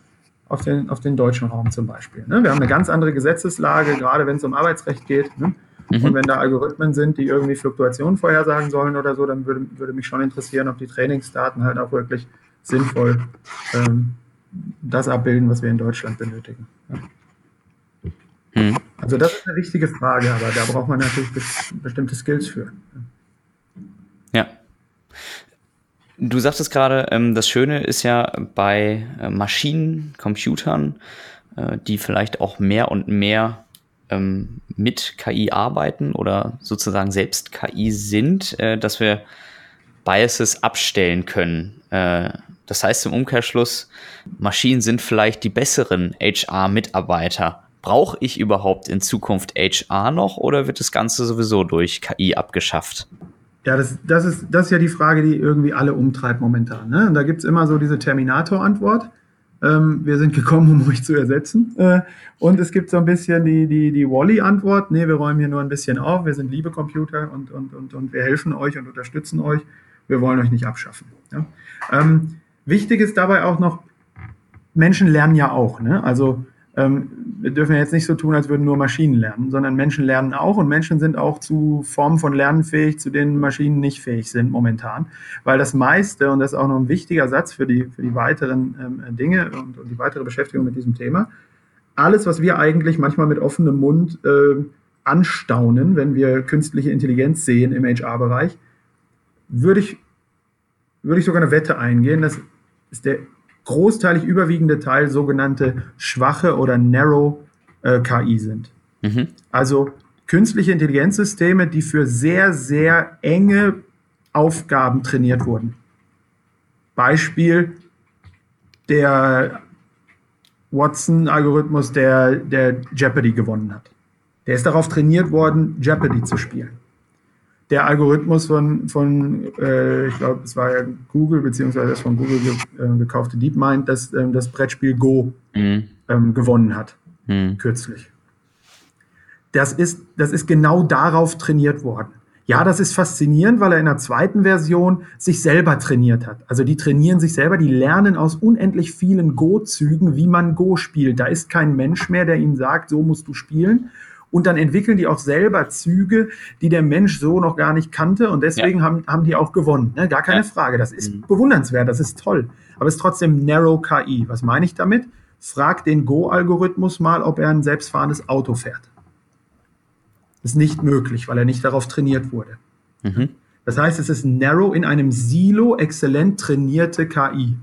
auf den, auf den deutschen Raum zum Beispiel. Ne? Wir haben eine ganz andere Gesetzeslage, gerade wenn es um Arbeitsrecht geht. Ne? Mhm. Und wenn da Algorithmen sind, die irgendwie Fluktuationen vorhersagen sollen oder so, dann würde, würde mich schon interessieren, ob die Trainingsdaten halt auch wirklich sinnvoll ähm, das abbilden, was wir in Deutschland benötigen. Ja. Mhm. Also das ist eine wichtige Frage, aber da braucht man natürlich bestimmte Skills für. Ja. Du sagtest gerade, ähm, das Schöne ist ja bei äh, Maschinen, Computern, äh, die vielleicht auch mehr und mehr ähm, mit KI arbeiten oder sozusagen selbst KI sind, äh, dass wir Biases abstellen können. Äh, das heißt im Umkehrschluss, Maschinen sind vielleicht die besseren HR-Mitarbeiter. Brauche ich überhaupt in Zukunft HR noch oder wird das Ganze sowieso durch KI abgeschafft? Ja, das, das, ist, das ist ja die Frage, die irgendwie alle umtreibt momentan. Ne? Und da gibt es immer so diese Terminator-Antwort. Ähm, wir sind gekommen, um euch zu ersetzen. Äh, und es gibt so ein bisschen die, die, die Wally-Antwort. Nee, wir räumen hier nur ein bisschen auf. Wir sind liebe Computer und, und, und, und wir helfen euch und unterstützen euch. Wir wollen euch nicht abschaffen. Ja? Ähm, wichtig ist dabei auch noch, Menschen lernen ja auch. Ne? Also ähm, wir dürfen jetzt nicht so tun, als würden nur Maschinen lernen, sondern Menschen lernen auch und Menschen sind auch zu Formen von Lernen fähig, zu denen Maschinen nicht fähig sind momentan. Weil das meiste, und das ist auch noch ein wichtiger Satz für die, für die weiteren ähm, Dinge und, und, die weitere Beschäftigung mit diesem Thema, alles, was wir eigentlich manchmal mit offenem Mund äh, anstaunen, wenn wir künstliche Intelligenz sehen im HR-Bereich, würde ich, würde ich sogar eine Wette eingehen, das ist der großteilig überwiegende Teil sogenannte schwache oder narrow äh, KI sind. Mhm. Also künstliche Intelligenzsysteme, die für sehr, sehr enge Aufgaben trainiert wurden. Beispiel der Watson-Algorithmus, der, der Jeopardy gewonnen hat. Der ist darauf trainiert worden, Jeopardy zu spielen der Algorithmus von, von äh, ich glaube, es war ja Google, beziehungsweise das von Google ge äh, gekaufte DeepMind, das ähm, das Brettspiel Go mhm. ähm, gewonnen hat, mhm. kürzlich. Das ist, das ist genau darauf trainiert worden. Ja, das ist faszinierend, weil er in der zweiten Version sich selber trainiert hat. Also die trainieren sich selber, die lernen aus unendlich vielen Go-Zügen, wie man Go spielt. Da ist kein Mensch mehr, der ihnen sagt, so musst du spielen, und dann entwickeln die auch selber Züge, die der Mensch so noch gar nicht kannte und deswegen ja. haben, haben die auch gewonnen. Ne? Gar keine ja. Frage. Das ist mhm. bewundernswert, das ist toll. Aber es ist trotzdem Narrow KI. Was meine ich damit? Frag den Go-Algorithmus mal, ob er ein selbstfahrendes Auto fährt. Das ist nicht möglich, weil er nicht darauf trainiert wurde. Mhm. Das heißt, es ist narrow in einem Silo exzellent trainierte KI.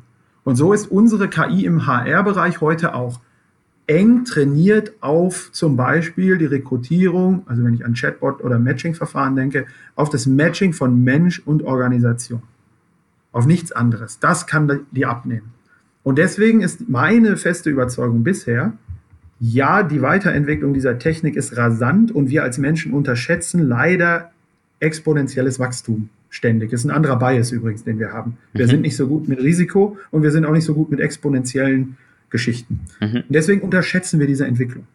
Und so ist unsere KI im HR-Bereich heute auch eng trainiert auf zum Beispiel die Rekrutierung, also wenn ich an Chatbot oder Matching-Verfahren denke, auf das Matching von Mensch und Organisation. Auf nichts anderes. Das kann die abnehmen. Und deswegen ist meine feste Überzeugung bisher, ja, die Weiterentwicklung dieser Technik ist rasant und wir als Menschen unterschätzen leider exponentielles Wachstum ständig. Das ist ein anderer Bias übrigens, den wir haben. Wir mhm. sind nicht so gut mit Risiko und wir sind auch nicht so gut mit exponentiellen Geschichten. Mhm. Deswegen unterschätzen wir diese Entwicklung.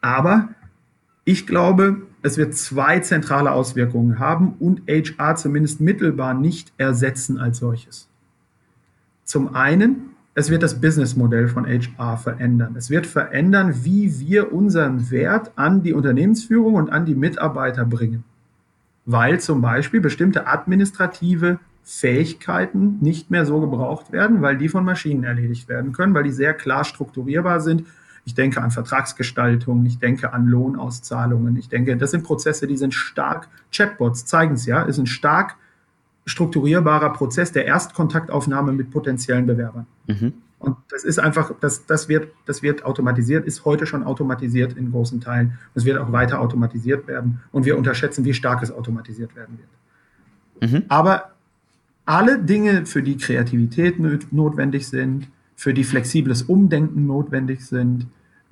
Aber ich glaube, es wird zwei zentrale Auswirkungen haben und HR zumindest mittelbar nicht ersetzen als solches. Zum einen, es wird das Businessmodell von HR verändern. Es wird verändern, wie wir unseren Wert an die Unternehmensführung und an die Mitarbeiter bringen. Weil zum Beispiel bestimmte administrative Fähigkeiten nicht mehr so gebraucht werden, weil die von Maschinen erledigt werden können, weil die sehr klar strukturierbar sind. Ich denke an Vertragsgestaltung, ich denke an Lohnauszahlungen, ich denke, das sind Prozesse, die sind stark, Chatbots zeigen es ja, ist ein stark strukturierbarer Prozess der Erstkontaktaufnahme mit potenziellen Bewerbern. Mhm. Und das ist einfach, das, das, wird, das wird automatisiert, ist heute schon automatisiert in großen Teilen. Es wird auch weiter automatisiert werden. Und wir unterschätzen, wie stark es automatisiert werden wird. Mhm. Aber alle Dinge, für die Kreativität notwendig sind, für die flexibles Umdenken notwendig sind,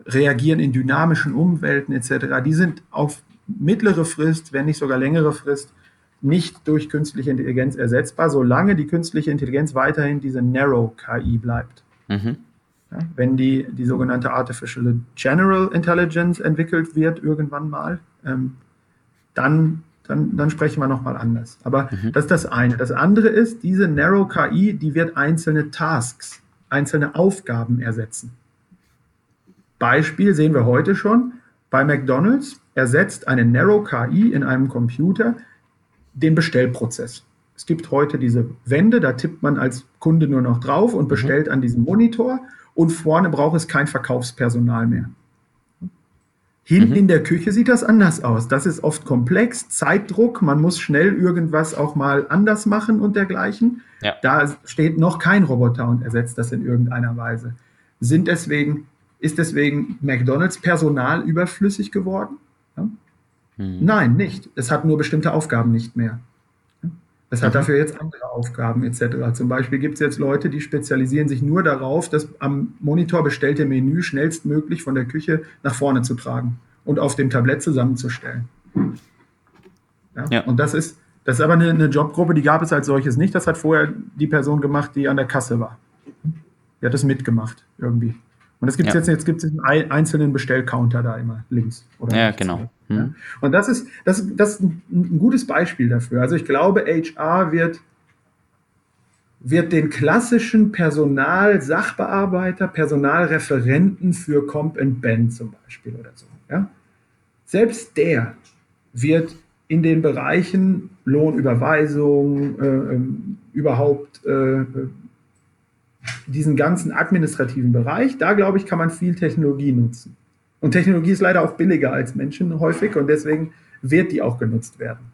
reagieren in dynamischen Umwelten etc., die sind auf mittlere Frist, wenn nicht sogar längere Frist, nicht durch künstliche Intelligenz ersetzbar, solange die künstliche Intelligenz weiterhin diese Narrow KI bleibt. Mhm. Ja, wenn die, die sogenannte Artificial General Intelligence entwickelt wird irgendwann mal, ähm, dann dann, dann sprechen wir nochmal anders. Aber mhm. das ist das eine. Das andere ist, diese Narrow KI, die wird einzelne Tasks, einzelne Aufgaben ersetzen. Beispiel sehen wir heute schon. bei McDonald's ersetzt eine Narrow KI in einem Computer den Bestellprozess. Es gibt heute diese Wände, da tippt man als Kunde nur noch drauf und mhm. bestellt an diesem Monitor und vorne braucht es kein Verkaufspersonal mehr. Hinten mhm. in der Küche sieht das anders aus. Das ist oft komplex, Zeitdruck, man muss schnell irgendwas auch mal anders machen und dergleichen. Ja. Da steht noch kein Roboter und ersetzt das in irgendeiner Weise. Sind deswegen, ist deswegen McDonalds Personal überflüssig geworden? Ja? Mhm. Nein, nicht. Es hat nur bestimmte Aufgaben nicht mehr. Es hat mhm. dafür jetzt andere Aufgaben etc. Zum Beispiel gibt es jetzt Leute, die spezialisieren sich nur darauf, das am Monitor bestellte Menü schnellstmöglich von der Küche nach vorne zu tragen und auf dem Tablett zusammenzustellen. Ja? ja. Und das ist, das ist aber eine, eine, Jobgruppe, die gab es als solches nicht. Das hat vorher die Person gemacht, die an der Kasse war. Die hat das mitgemacht irgendwie. Und es gibt ja. jetzt, jetzt gibt es einen einzelnen Bestellcounter da immer links. ja, genau. Mhm. Und das ist, das, das ist ein, ein, gutes Beispiel dafür. Also ich glaube, HR wird, wird den klassischen Personal-Sachbearbeiter, Personalreferenten für Comp and Ben zum Beispiel oder so. Ja? Selbst der wird in den Bereichen Lohnüberweisung, äh, ähm, überhaupt äh, diesen ganzen administrativen Bereich, da glaube ich, kann man viel Technologie nutzen. Und Technologie ist leider auch billiger als Menschen häufig und deswegen wird die auch genutzt werden.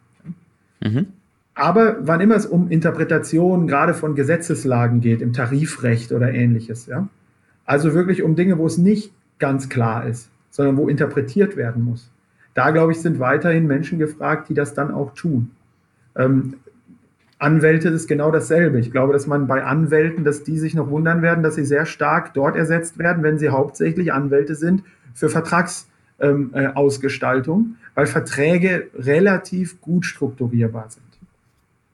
Mhm. Aber wann immer es um Interpretation gerade von Gesetzeslagen geht, im Tarifrecht oder ähnliches, ja, also wirklich um Dinge, wo es nicht ganz klar ist, sondern wo interpretiert werden muss, da glaube ich, sind weiterhin Menschen gefragt, die das dann auch tun. Ähm, Anwälte ist genau dasselbe. Ich glaube, dass man bei Anwälten, dass die sich noch wundern werden, dass sie sehr stark dort ersetzt werden, wenn sie hauptsächlich Anwälte sind für Vertragsausgestaltung, ähm, äh, weil Verträge relativ gut strukturierbar sind.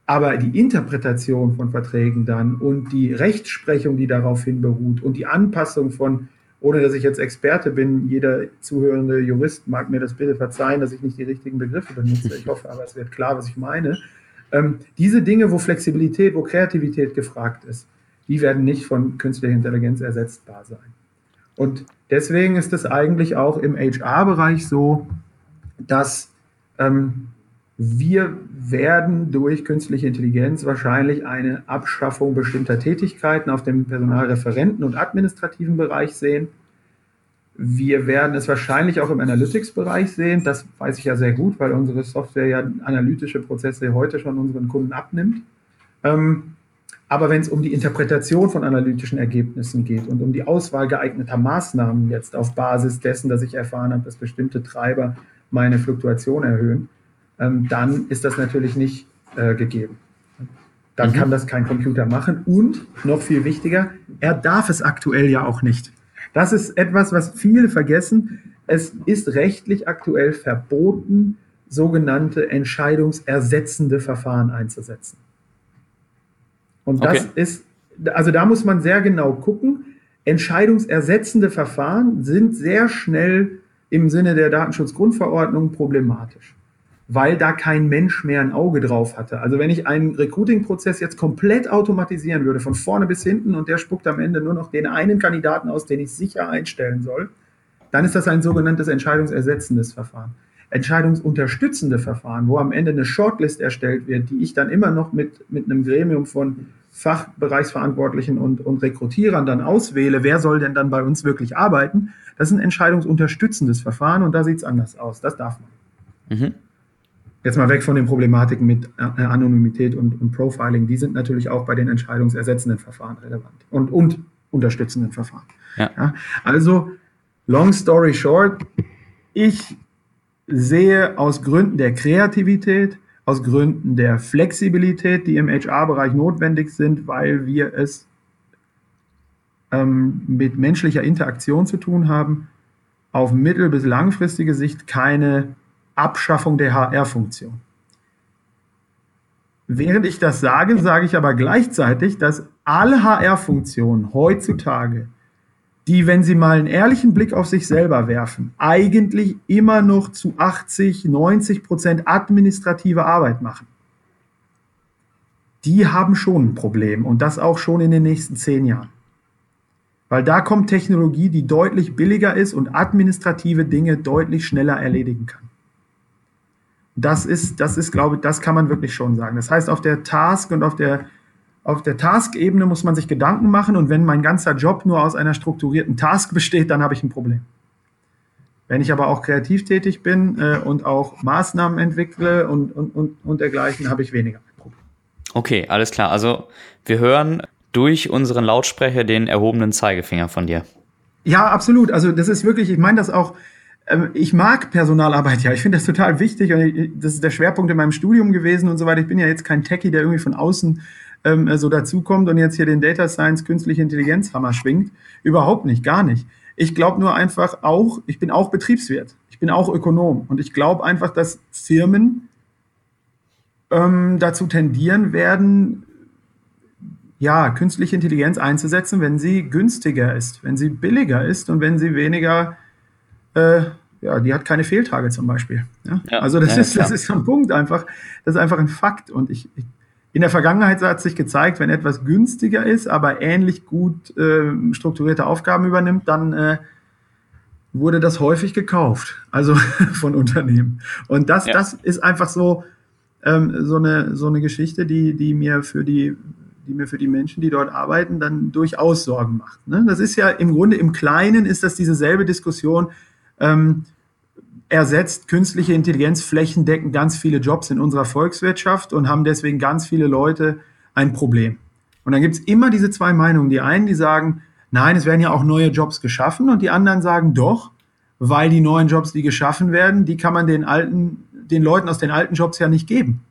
Aber die Interpretation von Verträgen dann und die Rechtsprechung, die daraufhin beruht und die Anpassung von, ohne dass ich jetzt Experte bin, jeder zuhörende Jurist mag mir das bitte verzeihen, dass ich nicht die richtigen Begriffe benutze. Ich hoffe aber, es wird klar, was ich meine. Ähm, diese Dinge, wo Flexibilität, wo Kreativität gefragt ist, die werden nicht von künstlicher Intelligenz ersetzbar sein. Und deswegen ist es eigentlich auch im HR-Bereich so, dass ähm, wir werden durch künstliche Intelligenz wahrscheinlich eine Abschaffung bestimmter Tätigkeiten auf dem Personalreferenten- und administrativen Bereich sehen. Wir werden es wahrscheinlich auch im Analytics-Bereich sehen. Das weiß ich ja sehr gut, weil unsere Software ja analytische Prozesse heute schon unseren Kunden abnimmt. Ähm, aber wenn es um die Interpretation von analytischen Ergebnissen geht und um die Auswahl geeigneter Maßnahmen jetzt auf Basis dessen, dass ich erfahren habe, dass bestimmte Treiber meine Fluktuation erhöhen, ähm, dann ist das natürlich nicht äh, gegeben. Dann mhm. kann das kein Computer machen. Und noch viel wichtiger, er darf es aktuell ja auch nicht. Das ist etwas, was viele vergessen. Es ist rechtlich aktuell verboten, sogenannte entscheidungsersetzende Verfahren einzusetzen. Und das okay. ist, also da muss man sehr genau gucken. Entscheidungsersetzende Verfahren sind sehr schnell im Sinne der Datenschutzgrundverordnung problematisch, weil da kein Mensch mehr ein Auge drauf hatte. Also wenn ich einen Recruiting-Prozess jetzt komplett automatisieren würde, von vorne bis hinten, und der spuckt am Ende nur noch den einen Kandidaten aus, den ich sicher einstellen soll, dann ist das ein sogenanntes entscheidungsersetzendes Verfahren. Entscheidungsunterstützende Verfahren, wo am Ende eine Shortlist erstellt wird, die ich dann immer noch mit, mit einem Gremium von Fachbereichsverantwortlichen und, und Rekrutierern dann auswähle, wer soll denn dann bei uns wirklich arbeiten, das ist ein entscheidungsunterstützendes Verfahren und da sieht es anders aus. Das darf man. Mhm. Jetzt mal weg von den Problematiken mit äh, Anonymität und, und, Profiling. Die sind natürlich auch bei den entscheidungsersetzenden Verfahren relevant und, und unterstützenden Verfahren. Ja. Ja, also, long story short, ich sehe aus Gründen der Kreativität, aus Gründen der Flexibilität, die im HR-Bereich notwendig sind, weil wir es ähm, mit menschlicher Interaktion zu tun haben, auf mittel- bis langfristige Sicht keine Abschaffung der HR-Funktion. Während ich das sage, sage ich aber gleichzeitig, dass alle HR-Funktionen heutzutage die, wenn Sie mal einen ehrlichen Blick auf sich selber werfen, eigentlich immer noch zu 80, 90 Prozent administrative Arbeit machen. Die haben schon ein Problem und das auch schon in den nächsten zehn Jahren. Weil da kommt Technologie, die deutlich billiger ist und administrative Dinge deutlich schneller erledigen kann. Das ist, das ist, glaube ich, das kann man wirklich schon sagen. Das heißt, auf der Task und auf der, auf der Task-Ebene muss man sich Gedanken machen und wenn mein ganzer Job nur aus einer strukturierten Task besteht, dann habe ich ein Problem. Wenn ich aber auch kreativ tätig bin äh, und auch Maßnahmen entwickle und, und, und, und dergleichen, habe ich weniger ein Problem. Okay, alles klar. Also wir hören, durch unseren Lautsprecher den erhobenen Zeigefinger von dir. Ja, absolut. Also das ist wirklich, ich meine das auch, ich mag Personalarbeit ja. Ich finde das total wichtig und das ist der Schwerpunkt in meinem Studium gewesen und so weiter. Ich bin ja jetzt kein Techie, der irgendwie von außen ähm, so dazukommt und jetzt hier den Data Science, künstliche Intelligenz Hammer schwingt. Überhaupt nicht, gar nicht. Ich glaube nur einfach auch, ich bin auch Betriebswirt. Ich bin auch Ökonom und ich glaube einfach, dass Firmen ähm, dazu tendieren werden, ja, künstliche Intelligenz einzusetzen, wenn sie günstiger ist, wenn sie billiger ist und wenn sie weniger, äh, ja, die hat keine Fehltage zum Beispiel. Ja? Ja, also das, ja, ist, das ist so ein Punkt einfach, das ist einfach ein Fakt. Und ich, ich in der Vergangenheit hat sich gezeigt, wenn etwas günstiger ist, aber ähnlich gut äh, strukturierte Aufgaben übernimmt, dann äh, wurde das häufig gekauft, also von Unternehmen. Und das, das ist einfach so, ähm, so, eine, so eine Geschichte, die, die mir für die die mir für die Menschen, die dort arbeiten, dann durchaus Sorgen macht. Ne? Das ist ja im Grunde im Kleinen ist das dieselbe Diskussion. Ähm, ersetzt künstliche Intelligenz flächendeckend ganz viele Jobs in unserer Volkswirtschaft und haben deswegen ganz viele Leute ein Problem. Und dann gibt es immer diese zwei Meinungen. Die einen, die sagen, nein, es werden ja auch neue Jobs geschaffen und die anderen sagen doch, weil die neuen Jobs, die geschaffen werden, die kann man den alten, den Leuten aus den alten Jobs ja nicht geben.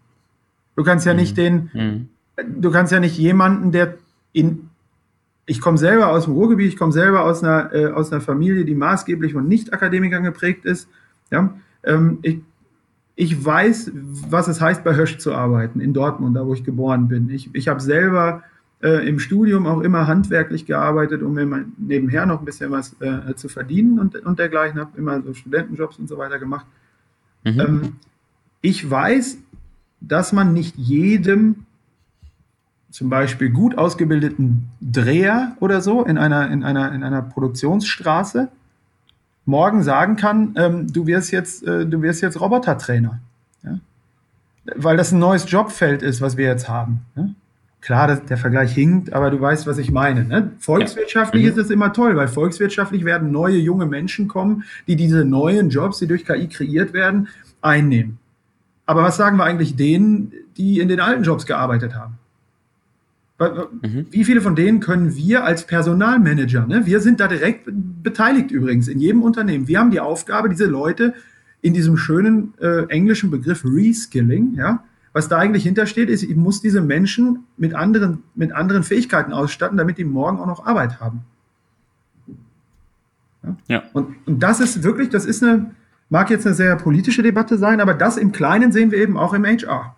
Du kannst ja mhm. nicht den, mhm du kannst ja nicht jemanden, der in, ich komme selber aus dem Ruhrgebiet, ich komme selber aus einer, äh, aus einer Familie, die maßgeblich von Nicht-Akademikern geprägt ist. Ja? Ähm, ich, ich weiß, was es heißt, bei Hösch zu arbeiten, in Dortmund, da wo ich geboren bin. Ich, ich habe selber äh, im Studium auch immer handwerklich gearbeitet, um mir nebenher noch ein bisschen was äh, zu verdienen und, und dergleichen. Habe immer so Studentenjobs und so weiter gemacht. Mhm. Ähm, ich weiß, dass man nicht jedem zum Beispiel gut ausgebildeten Dreher oder so in einer, in einer, in einer Produktionsstraße morgen sagen kann, ähm, du wirst jetzt, äh, du wirst jetzt Robotertrainer. Ja? Weil das ein neues Jobfeld ist, was wir jetzt haben. Ja? Klar, das, der Vergleich hinkt, aber du weißt, was ich meine. Ne? Volkswirtschaftlich ja. mhm. ist es immer toll, weil volkswirtschaftlich werden neue junge Menschen kommen, die diese neuen Jobs, die durch KI kreiert werden, einnehmen. Aber was sagen wir eigentlich denen, die in den alten Jobs gearbeitet haben? Mhm. Wie viele von denen können wir als Personalmanager, ne? wir sind da direkt beteiligt übrigens in jedem Unternehmen. Wir haben die Aufgabe, diese Leute in diesem schönen äh, englischen Begriff Reskilling, ja, was da eigentlich hintersteht, ist, ich muss diese Menschen mit anderen, mit anderen Fähigkeiten ausstatten, damit die morgen auch noch Arbeit haben. Ja? ja. Und, und das ist wirklich, das ist eine, mag jetzt eine sehr politische Debatte sein, aber das im Kleinen sehen wir eben auch im HR.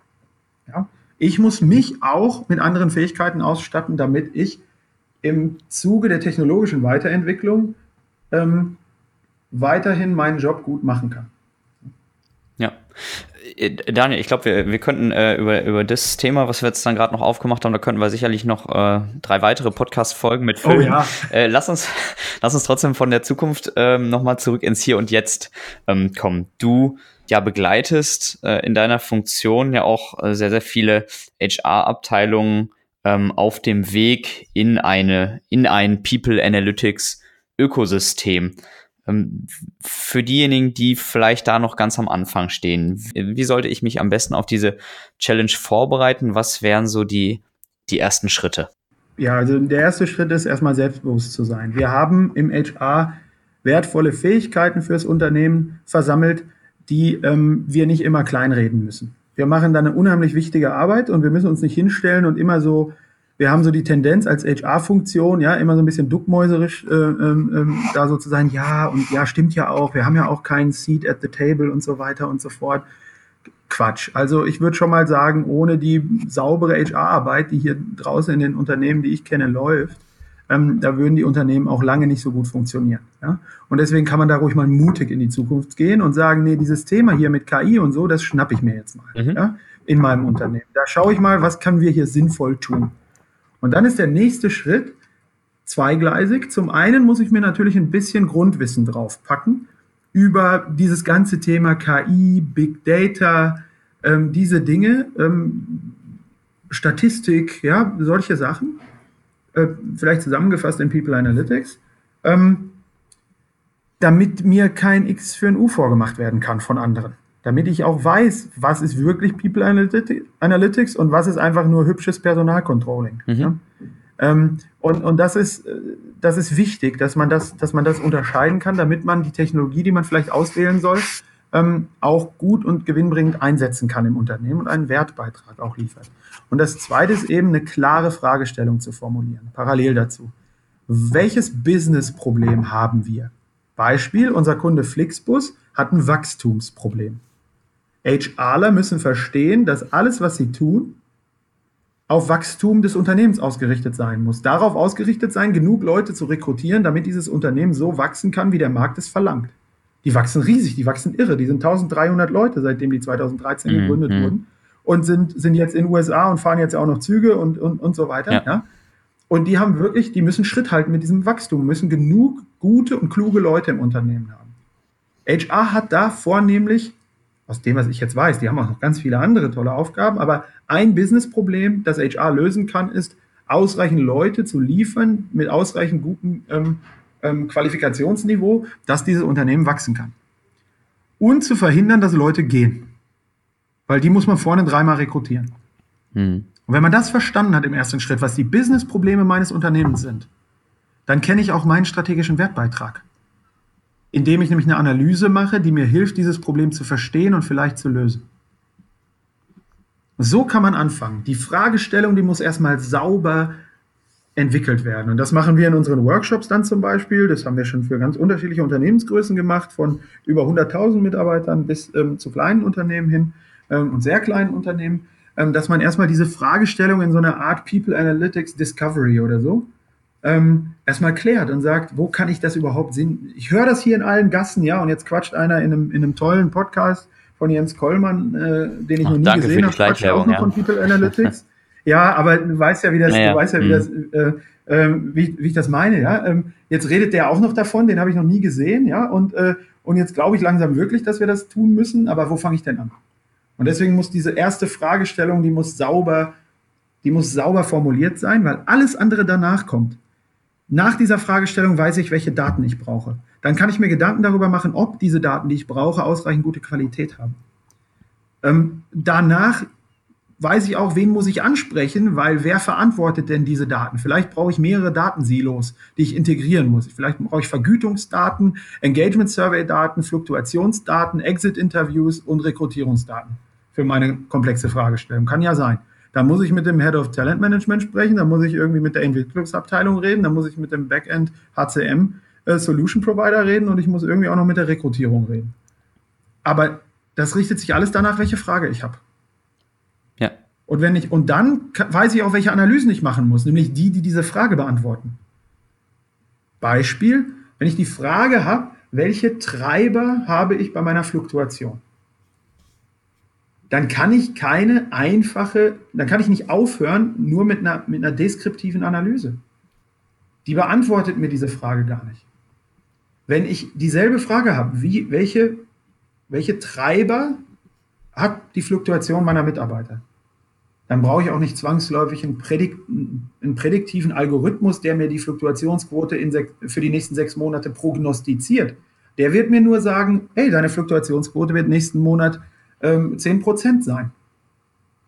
Ja? Ich muss mich auch mit anderen Fähigkeiten ausstatten, damit ich im Zuge der technologischen Weiterentwicklung ähm, weiterhin meinen Job gut machen kann. Ja. Äh, Daniel, ich glaube, wir, wir könnten äh, über, über das Thema, was wir jetzt dann gerade noch aufgemacht haben, da könnten wir sicherlich noch äh, drei weitere Podcast-Folgen mitfüllen. Oh, ja. äh, lass, uns, lass uns trotzdem von der Zukunft ähm, nochmal zurück ins Hier und Jetzt ähm, kommen. Du ja begleitest äh, in deiner Funktion ja auch äh, sehr, sehr viele HR-Abteilungen ähm, auf dem Weg in eine, in ein People Analytics Ökosystem. Ähm, für diejenigen, die vielleicht da noch ganz am Anfang stehen, wie sollte ich mich am besten auf diese Challenge vorbereiten? Was wären so die, die ersten Schritte? Ja, also der erste Schritt ist erstmal selbstbewusst zu sein. Wir haben im HR wertvolle Fähigkeiten fürs Unternehmen versammelt, die ähm, wir nicht immer kleinreden müssen. Wir machen da eine unheimlich wichtige Arbeit und wir müssen uns nicht hinstellen und immer so, wir haben so die Tendenz als HR-Funktion, ja, immer so ein bisschen duckmäuserisch äh, ähm, ähm, da so zu sein, ja, und ja, stimmt ja auch, wir haben ja auch keinen Seat at the table und so weiter und so fort. Quatsch. Also ich würde schon mal sagen, ohne die saubere HR-Arbeit, die hier draußen in den Unternehmen, die ich kenne, läuft, ähm, da würden die Unternehmen auch lange nicht so gut funktionieren. Ja? Und deswegen kann man da ruhig mal mutig in die Zukunft gehen und sagen, nee, dieses Thema hier mit KI und so, das schnappe ich mir jetzt mal mhm. ja? in meinem Unternehmen. Da schaue ich mal, was können wir hier sinnvoll tun. Und dann ist der nächste Schritt, zweigleisig. Zum einen muss ich mir natürlich ein bisschen Grundwissen draufpacken über dieses ganze Thema KI, Big Data, ähm, diese Dinge, ähm, Statistik, ja, solche Sachen. Äh, vielleicht zusammengefasst in People Analytics. Ähm, damit mir kein X für ein U vorgemacht werden kann von anderen. Damit ich auch weiß, was ist wirklich People Analytics und was ist einfach nur hübsches Personalcontrolling. Mhm. Ja? Ähm, und und das, ist, äh, das ist wichtig, dass man das, dass man das unterscheiden kann, damit man die Technologie, die man vielleicht auswählen soll, ähm, auch gut und gewinnbringend einsetzen kann im Unternehmen und einen Wertbeitrag auch liefert. Und das Zweite ist eben eine klare Fragestellung zu formulieren, parallel dazu. Welches Business-Problem haben wir? Beispiel, unser Kunde Flixbus hat ein Wachstumsproblem. HRler müssen verstehen, dass alles, was sie tun, auf Wachstum des Unternehmens ausgerichtet sein muss. Darauf ausgerichtet sein, genug Leute zu rekrutieren, damit dieses Unternehmen so wachsen kann, wie der Markt es verlangt. Die wachsen riesig, die wachsen irre. Die sind 1300 Leute, seitdem die 2013 mhm. gegründet mhm. wurden und sind, sind jetzt in den USA und fahren jetzt auch noch Züge und, und, und so weiter. Ja. ja. Und die haben wirklich, die müssen Schritt halten mit diesem Wachstum, müssen genug gute und kluge Leute im Unternehmen haben. HR hat da vornehmlich aus dem, was ich jetzt weiß, die haben auch noch ganz viele andere tolle Aufgaben, aber ein Businessproblem, das HR lösen kann, ist, ausreichend Leute zu liefern mit ausreichend gutem ähm, ähm, Qualifikationsniveau, dass dieses Unternehmen wachsen kann. Und zu verhindern, dass Leute gehen. Weil die muss man vorne dreimal rekrutieren. Hm. Und wenn man das verstanden hat im ersten Schritt, was die Businessprobleme meines Unternehmens sind, dann kenne ich auch meinen strategischen Wertbeitrag indem ich nämlich eine Analyse mache, die mir hilft, dieses Problem zu verstehen und vielleicht zu lösen. So kann man anfangen. Die Fragestellung, die muss erstmal sauber entwickelt werden. Und das machen wir in unseren Workshops dann zum Beispiel. Das haben wir schon für ganz unterschiedliche Unternehmensgrößen gemacht, von über 100.000 Mitarbeitern bis ähm, zu kleinen Unternehmen hin ähm, und sehr kleinen Unternehmen, ähm, dass man erstmal diese Fragestellung in so einer Art People Analytics Discovery oder so ähm, erstmal klärt und sagt, wo kann ich das überhaupt sehen? Ich höre das hier in allen Gassen, ja, und jetzt quatscht einer in einem, in einem tollen Podcast von Jens Kollmann, äh, den ich Ach, noch nie gesehen habe, quatscht auch noch ja. von People Analytics. ja, aber du weißt ja, wie das, naja, du weißt ja, wie mh. das, äh, äh, wie, wie ich das meine, ja. Ähm, jetzt redet der auch noch davon, den habe ich noch nie gesehen, ja, und, äh, und jetzt glaube ich langsam wirklich, dass wir das tun müssen, aber wo fange ich denn an? Und deswegen muss diese erste Fragestellung, die muss sauber, die muss sauber formuliert sein, weil alles andere danach kommt. Nach dieser Fragestellung weiß ich, welche Daten ich brauche. Dann kann ich mir Gedanken darüber machen, ob diese Daten, die ich brauche, ausreichend gute Qualität haben. Ähm, danach weiß ich auch, wen muss ich ansprechen, weil wer verantwortet denn diese Daten? Vielleicht brauche ich mehrere Datensilos, die ich integrieren muss. Vielleicht brauche ich Vergütungsdaten, Engagement Survey Daten, Fluktuationsdaten, Exit Interviews und Rekrutierungsdaten für meine komplexe Fragestellung. Kann ja sein. Da muss ich mit dem Head of Talent Management sprechen, da muss ich irgendwie mit der Entwicklungsabteilung reden, da muss ich mit dem Backend HCM äh, Solution Provider reden und ich muss irgendwie auch noch mit der Rekrutierung reden. Aber das richtet sich alles danach, welche Frage ich habe. Und wenn ich, und dann weiß ich auch, welche Analysen ich machen muss, nämlich die, die diese Frage beantworten. Beispiel, wenn ich die Frage habe, welche Treiber habe ich bei meiner Fluktuation? dann kann ich keine einfache, dann kann ich nicht aufhören nur mit einer, mit einer deskriptiven Analyse. Die beantwortet mir diese Frage gar nicht. Wenn ich dieselbe Frage habe, wie, welche, welche Treiber hat die Fluktuation meiner Mitarbeiter? Dann brauche ich auch nicht zwangsläufig einen, Prädik einen prädiktiven Algorithmus, der mir die Fluktuationsquote für die nächsten sechs Monate prognostiziert. Der wird mir nur sagen, hey, deine Fluktuationsquote wird nächsten Monat ähm, 10% sein.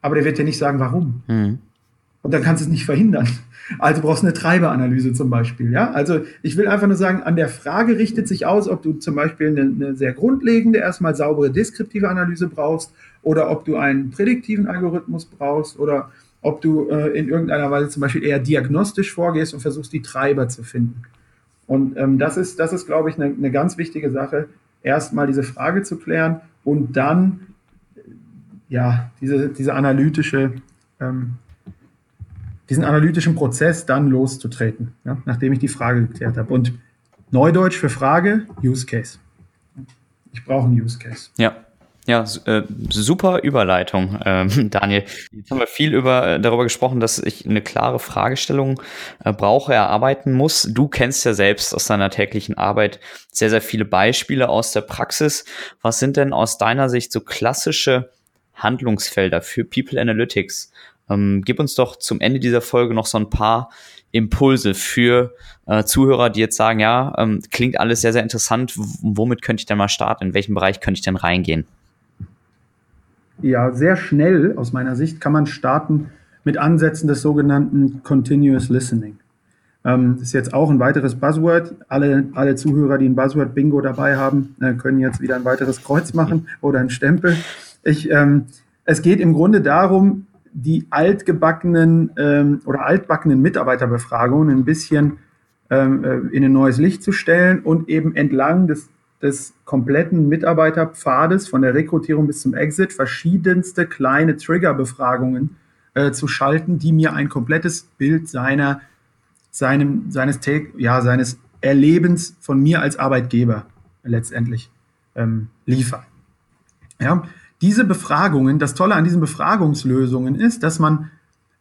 Aber der wird dir nicht sagen, warum. Mhm. Und dann kannst du es nicht verhindern. Also brauchst du eine Treiberanalyse zum Beispiel. Ja? Also ich will einfach nur sagen, an der Frage richtet sich aus, ob du zum Beispiel eine, eine sehr grundlegende, erstmal saubere deskriptive Analyse brauchst oder ob du einen prädiktiven Algorithmus brauchst oder ob du äh, in irgendeiner Weise zum Beispiel eher diagnostisch vorgehst und versuchst, die Treiber zu finden. Und ähm, das ist, das ist, glaube ich, eine, eine ganz wichtige Sache, erstmal diese Frage zu klären und dann ja, diese, diese analytische, ähm, diesen analytischen Prozess dann loszutreten, ja, nachdem ich die Frage geklärt habe. Und Neudeutsch für Frage, Use Case. Ich brauche einen Use Case. Ja. Ja, äh, super Überleitung, ähm, Daniel. Jetzt haben wir viel über, äh, darüber gesprochen, dass ich eine klare Fragestellung äh, brauche, erarbeiten muss. Du kennst ja selbst aus deiner täglichen Arbeit sehr, sehr viele Beispiele aus der Praxis. Was sind denn aus deiner Sicht so klassische Handlungsfelder für People Analytics? Ähm, gib uns doch zum Ende dieser Folge noch so ein paar Impulse für äh, Zuhörer, die jetzt sagen, ja, ähm, klingt alles sehr, sehr interessant. W womit könnte ich denn mal starten? In welchem Bereich könnte ich denn reingehen? ja, sehr schnell aus meiner Sicht kann man starten mit Ansätzen des sogenannten Continuous Listening. Ähm, das ist jetzt auch ein weiteres Buzzword. Alle, alle Zuhörer, die ein Buzzword-Bingo dabei haben, äh, können jetzt wieder ein weiteres Kreuz machen oder ein Stempel. Ich, ähm, es geht im Grunde darum, die altgebackenen ähm, oder altbackenen Mitarbeiterbefragungen ein bisschen ähm, äh, in ein neues Licht zu stellen und eben entlang des des kompletten Mitarbeiterpfades von der Rekrutierung bis zum Exit verschiedenste kleine Triggerbefragungen äh, zu schalten, die mir ein komplettes Bild seiner, seinem, seines, ja, seines Erlebens von mir als Arbeitgeber letztendlich ähm, liefern. Ja, diese Befragungen, das Tolle an diesen Befragungslösungen ist, dass man,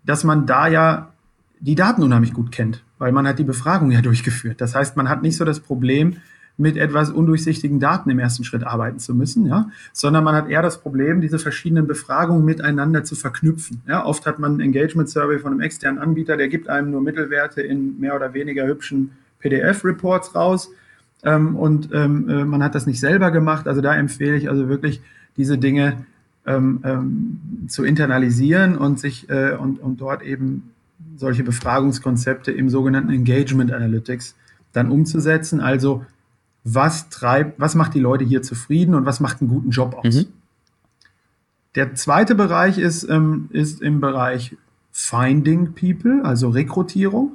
dass man da ja die Daten unheimlich gut kennt, weil man hat die Befragung ja durchgeführt. Das heißt, man hat nicht so das Problem, mit etwas undurchsichtigen Daten im ersten Schritt arbeiten zu müssen, ja, sondern man hat eher das Problem, diese verschiedenen Befragungen miteinander zu verknüpfen. Ja, oft hat man ein Engagement Survey von einem externen Anbieter, der gibt einem nur Mittelwerte in mehr oder weniger hübschen PDF-Reports raus ähm, und ähm, äh, man hat das nicht selber gemacht. Also da empfehle ich also wirklich diese Dinge ähm, ähm zu internalisieren und sich äh, und, und dort eben solche Befragungskonzepte im sogenannten Engagement Analytics dann umzusetzen. Also was treibt, was macht die Leute hier zufrieden und was macht einen guten Job aus. Mhm. Der zweite Bereich ist, ähm, ist im Bereich Finding People, also Rekrutierung.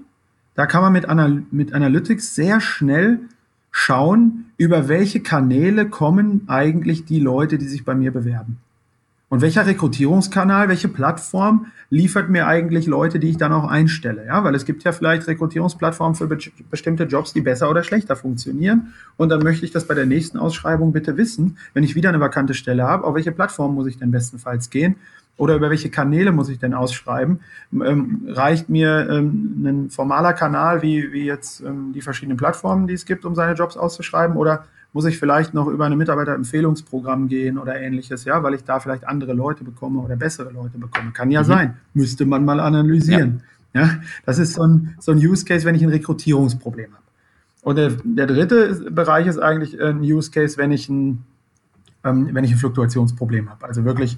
Da kann man mit, Anal mit Analytics sehr schnell schauen, über welche Kanäle kommen eigentlich die Leute, die sich bei mir bewerben. Und welcher Rekrutierungskanal, welche Plattform liefert mir eigentlich Leute, die ich dann auch einstelle? Ja, weil es gibt ja vielleicht Rekrutierungsplattformen für be bestimmte Jobs, die besser oder schlechter funktionieren. Und dann möchte ich das bei der nächsten Ausschreibung bitte wissen, wenn ich wieder eine vakante Stelle habe, auf welche Plattform muss ich denn bestenfalls gehen? Oder über welche Kanäle muss ich denn ausschreiben? Ähm, reicht mir ähm, ein formaler Kanal wie, wie jetzt ähm, die verschiedenen Plattformen, die es gibt, um seine Jobs auszuschreiben? Oder muss ich vielleicht noch über ein Mitarbeiterempfehlungsprogramm gehen oder ähnliches, ja, weil ich da vielleicht andere Leute bekomme oder bessere Leute bekomme. Kann ja mhm. sein. Müsste man mal analysieren. Ja. ja. das ist so ein, so ein Use Case, wenn ich ein Rekrutierungsproblem habe. Und der, der dritte Bereich ist eigentlich ein Use Case, wenn ich ein, ähm, wenn ich ein Fluktuationsproblem habe. Also wirklich,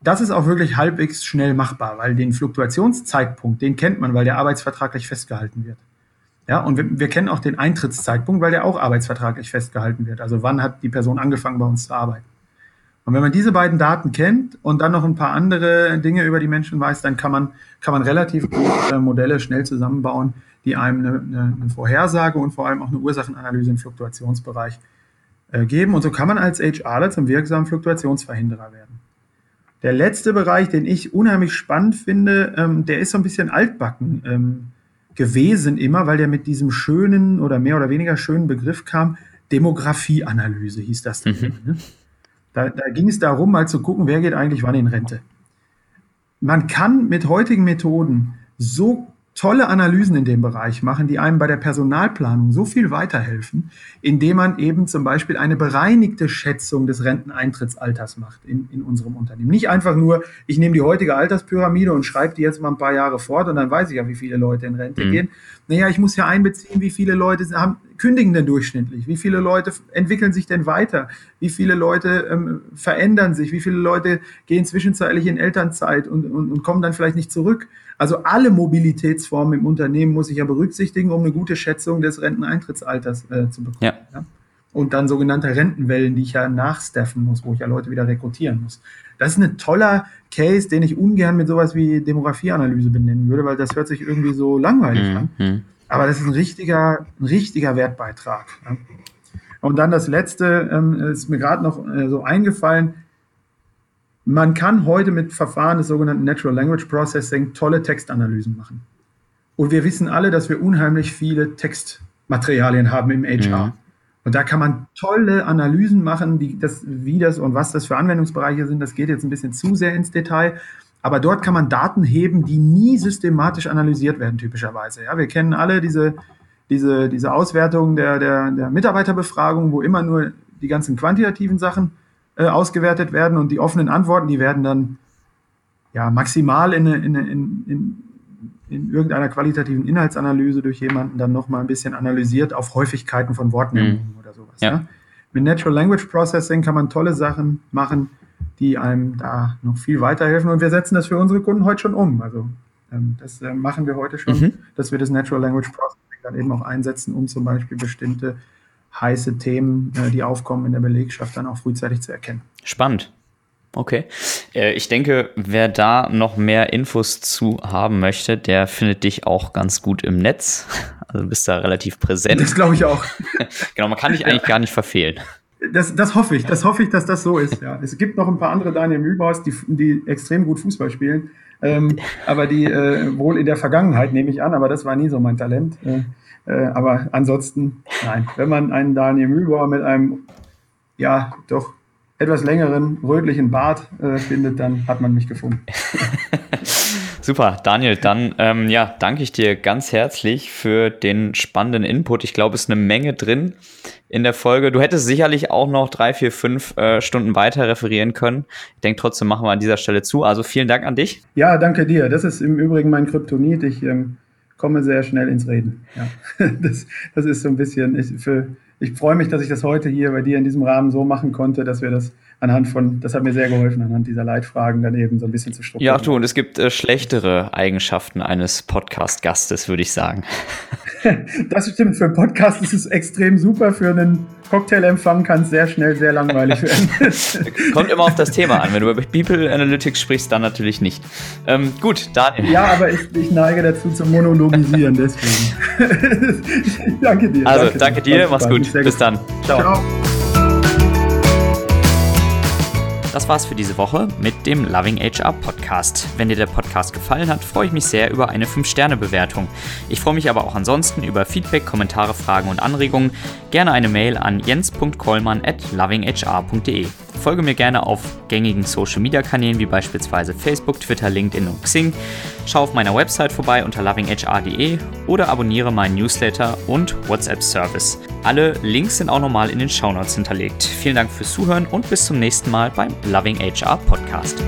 das ist auch wirklich halbwegs schnell machbar, weil den Fluktuationszeitpunkt, den kennt man, weil der arbeitsvertraglich festgehalten wird. Ja, und wir, wir, kennen auch den Eintrittszeitpunkt, weil der auch arbeitsvertraglich festgehalten wird. Also wann hat die Person angefangen bei uns zu arbeiten? Und wenn man diese beiden Daten kennt und dann noch ein paar andere Dinge über die Menschen weiß, dann kann man, kann man relativ gut äh, Modelle schnell zusammenbauen, die einem eine, eine, eine, Vorhersage und vor allem auch eine Ursachenanalyse im Fluktuationsbereich äh, geben. Und so kann man als HRler zum wirksamen Fluktuationsverhinderer werden. Der letzte Bereich, den ich unheimlich spannend finde, ähm, der ist so ein bisschen altbacken. Ähm, gewesen immer, weil der mit diesem schönen oder mehr oder weniger schönen Begriff kam, Demografieanalyse hieß das dann. Mhm. Ne? Da, da ging es darum, mal zu gucken, wer geht eigentlich wann in Rente. Man kann mit heutigen Methoden so tolle Analysen in dem Bereich machen, die einem bei der Personalplanung so viel weiterhelfen, indem man eben zum Beispiel eine bereinigte Schätzung des Renteneintrittsalters macht in, in unserem Unternehmen. Nicht einfach nur, ich nehme die heutige Alterspyramide und schreibe die jetzt mal ein paar Jahre fort und dann weiß ich ja, wie viele Leute in Rente mhm. gehen. Naja, ich muss ja einbeziehen, wie viele Leute haben, kündigen denn durchschnittlich? Wie viele Leute entwickeln sich denn weiter? Wie viele Leute ähm, verändern sich? Wie viele Leute gehen zwischenzeitlich in Elternzeit und, und, und kommen dann vielleicht nicht zurück? Also alle Mobilitätsformen im Unternehmen muss ich ja berücksichtigen, um eine gute Schätzung des Renteneintrittsalters äh, zu bekommen. Ja. Ja? Und dann sogenannte Rentenwellen, die ich ja nachstaffen muss, wo ich ja Leute wieder rekrutieren muss. Das ist ein toller Case, den ich ungern mit sowas wie Demografieanalyse benennen würde, weil das hört sich irgendwie so langweilig mhm. an. Aber das ist ein richtiger, ein richtiger Wertbeitrag. Ja? Und dann das letzte, ähm, ist mir gerade noch äh, so eingefallen, man kann heute mit Verfahren des sogenannten Natural Language Processing tolle Textanalysen machen. Und wir wissen alle, dass wir unheimlich viele Textmaterialien haben im HR. Mhm. Und da kann man tolle Analysen machen, die, das, wie das und was das für Anwendungsbereiche sind. Das geht jetzt ein bisschen zu sehr ins Detail. Aber dort kann man Daten heben, die nie systematisch analysiert werden, typischerweise. Ja, wir kennen alle diese, diese, diese Auswertung der, der, der Mitarbeiterbefragung, wo immer nur die ganzen quantitativen Sachen äh, ausgewertet werden und die offenen Antworten, die werden dann ja, maximal in, in, in, in, in irgendeiner qualitativen Inhaltsanalyse durch jemanden dann nochmal ein bisschen analysiert auf Häufigkeiten von Wortmeldungen mhm. oder sowas. Ja. Ja. Mit Natural Language Processing kann man tolle Sachen machen, die einem da noch viel weiterhelfen. Und wir setzen das für unsere Kunden heute schon um. Also ähm, das äh, machen wir heute schon, mhm. dass wir das Natural Language Processing dann eben auch einsetzen, um zum Beispiel bestimmte heiße Themen, äh, die aufkommen in der Belegschaft, dann auch frühzeitig zu erkennen. Spannend. Okay. Äh, ich denke, wer da noch mehr Infos zu haben möchte, der findet dich auch ganz gut im Netz. Also du bist da relativ präsent. Das glaube ich auch. genau, man kann dich eigentlich gar nicht verfehlen. Das, das hoffe ich, das hoffe ich, dass das so ist. Ja. Es gibt noch ein paar andere Daniel Mühlbaus, die, die extrem gut Fußball spielen, ähm, aber die äh, wohl in der Vergangenheit, nehme ich an, aber das war nie so mein Talent. Äh, äh, aber ansonsten, nein, wenn man einen Daniel Mühlbauer mit einem, ja, doch etwas längeren rötlichen Bart äh, findet, dann hat man mich gefunden. Super, Daniel, dann ähm, ja, danke ich dir ganz herzlich für den spannenden Input. Ich glaube, es ist eine Menge drin in der Folge. Du hättest sicherlich auch noch drei, vier, fünf äh, Stunden weiter referieren können. Ich denke, trotzdem machen wir an dieser Stelle zu. Also vielen Dank an dich. Ja, danke dir. Das ist im Übrigen mein Kryptonit. Ich ähm, komme sehr schnell ins Reden. Ja. Das, das ist so ein bisschen, ich, ich freue mich, dass ich das heute hier bei dir in diesem Rahmen so machen konnte, dass wir das anhand von, das hat mir sehr geholfen, anhand dieser Leitfragen dann eben so ein bisschen zu strukturieren. Ja, du, und es gibt äh, schlechtere Eigenschaften eines Podcast-Gastes, würde ich sagen. das stimmt, für einen Podcast ist es extrem super, für einen Cocktailempfang kann es sehr schnell sehr langweilig werden. Kommt immer auf das Thema an. Wenn du über People Analytics sprichst, dann natürlich nicht. Ähm, gut, Daniel. Ja, aber ich, ich neige dazu zu monologisieren, deswegen. danke dir. Also, danke, danke dir, mach's gut. Bis dann. Ciao. Ciao. Das war's für diese Woche mit dem Loving HR Podcast. Wenn dir der Podcast gefallen hat, freue ich mich sehr über eine 5-Sterne-Bewertung. Ich freue mich aber auch ansonsten über Feedback, Kommentare, Fragen und Anregungen. Gerne eine Mail an jens.kollmann at lovinghr.de. Folge mir gerne auf gängigen Social Media Kanälen wie beispielsweise Facebook, Twitter, LinkedIn und Xing. Schau auf meiner Website vorbei unter lovinghr.de oder abonniere meinen Newsletter und WhatsApp Service. Alle Links sind auch nochmal in den Shownotes hinterlegt. Vielen Dank fürs Zuhören und bis zum nächsten Mal beim Loving HR Podcast.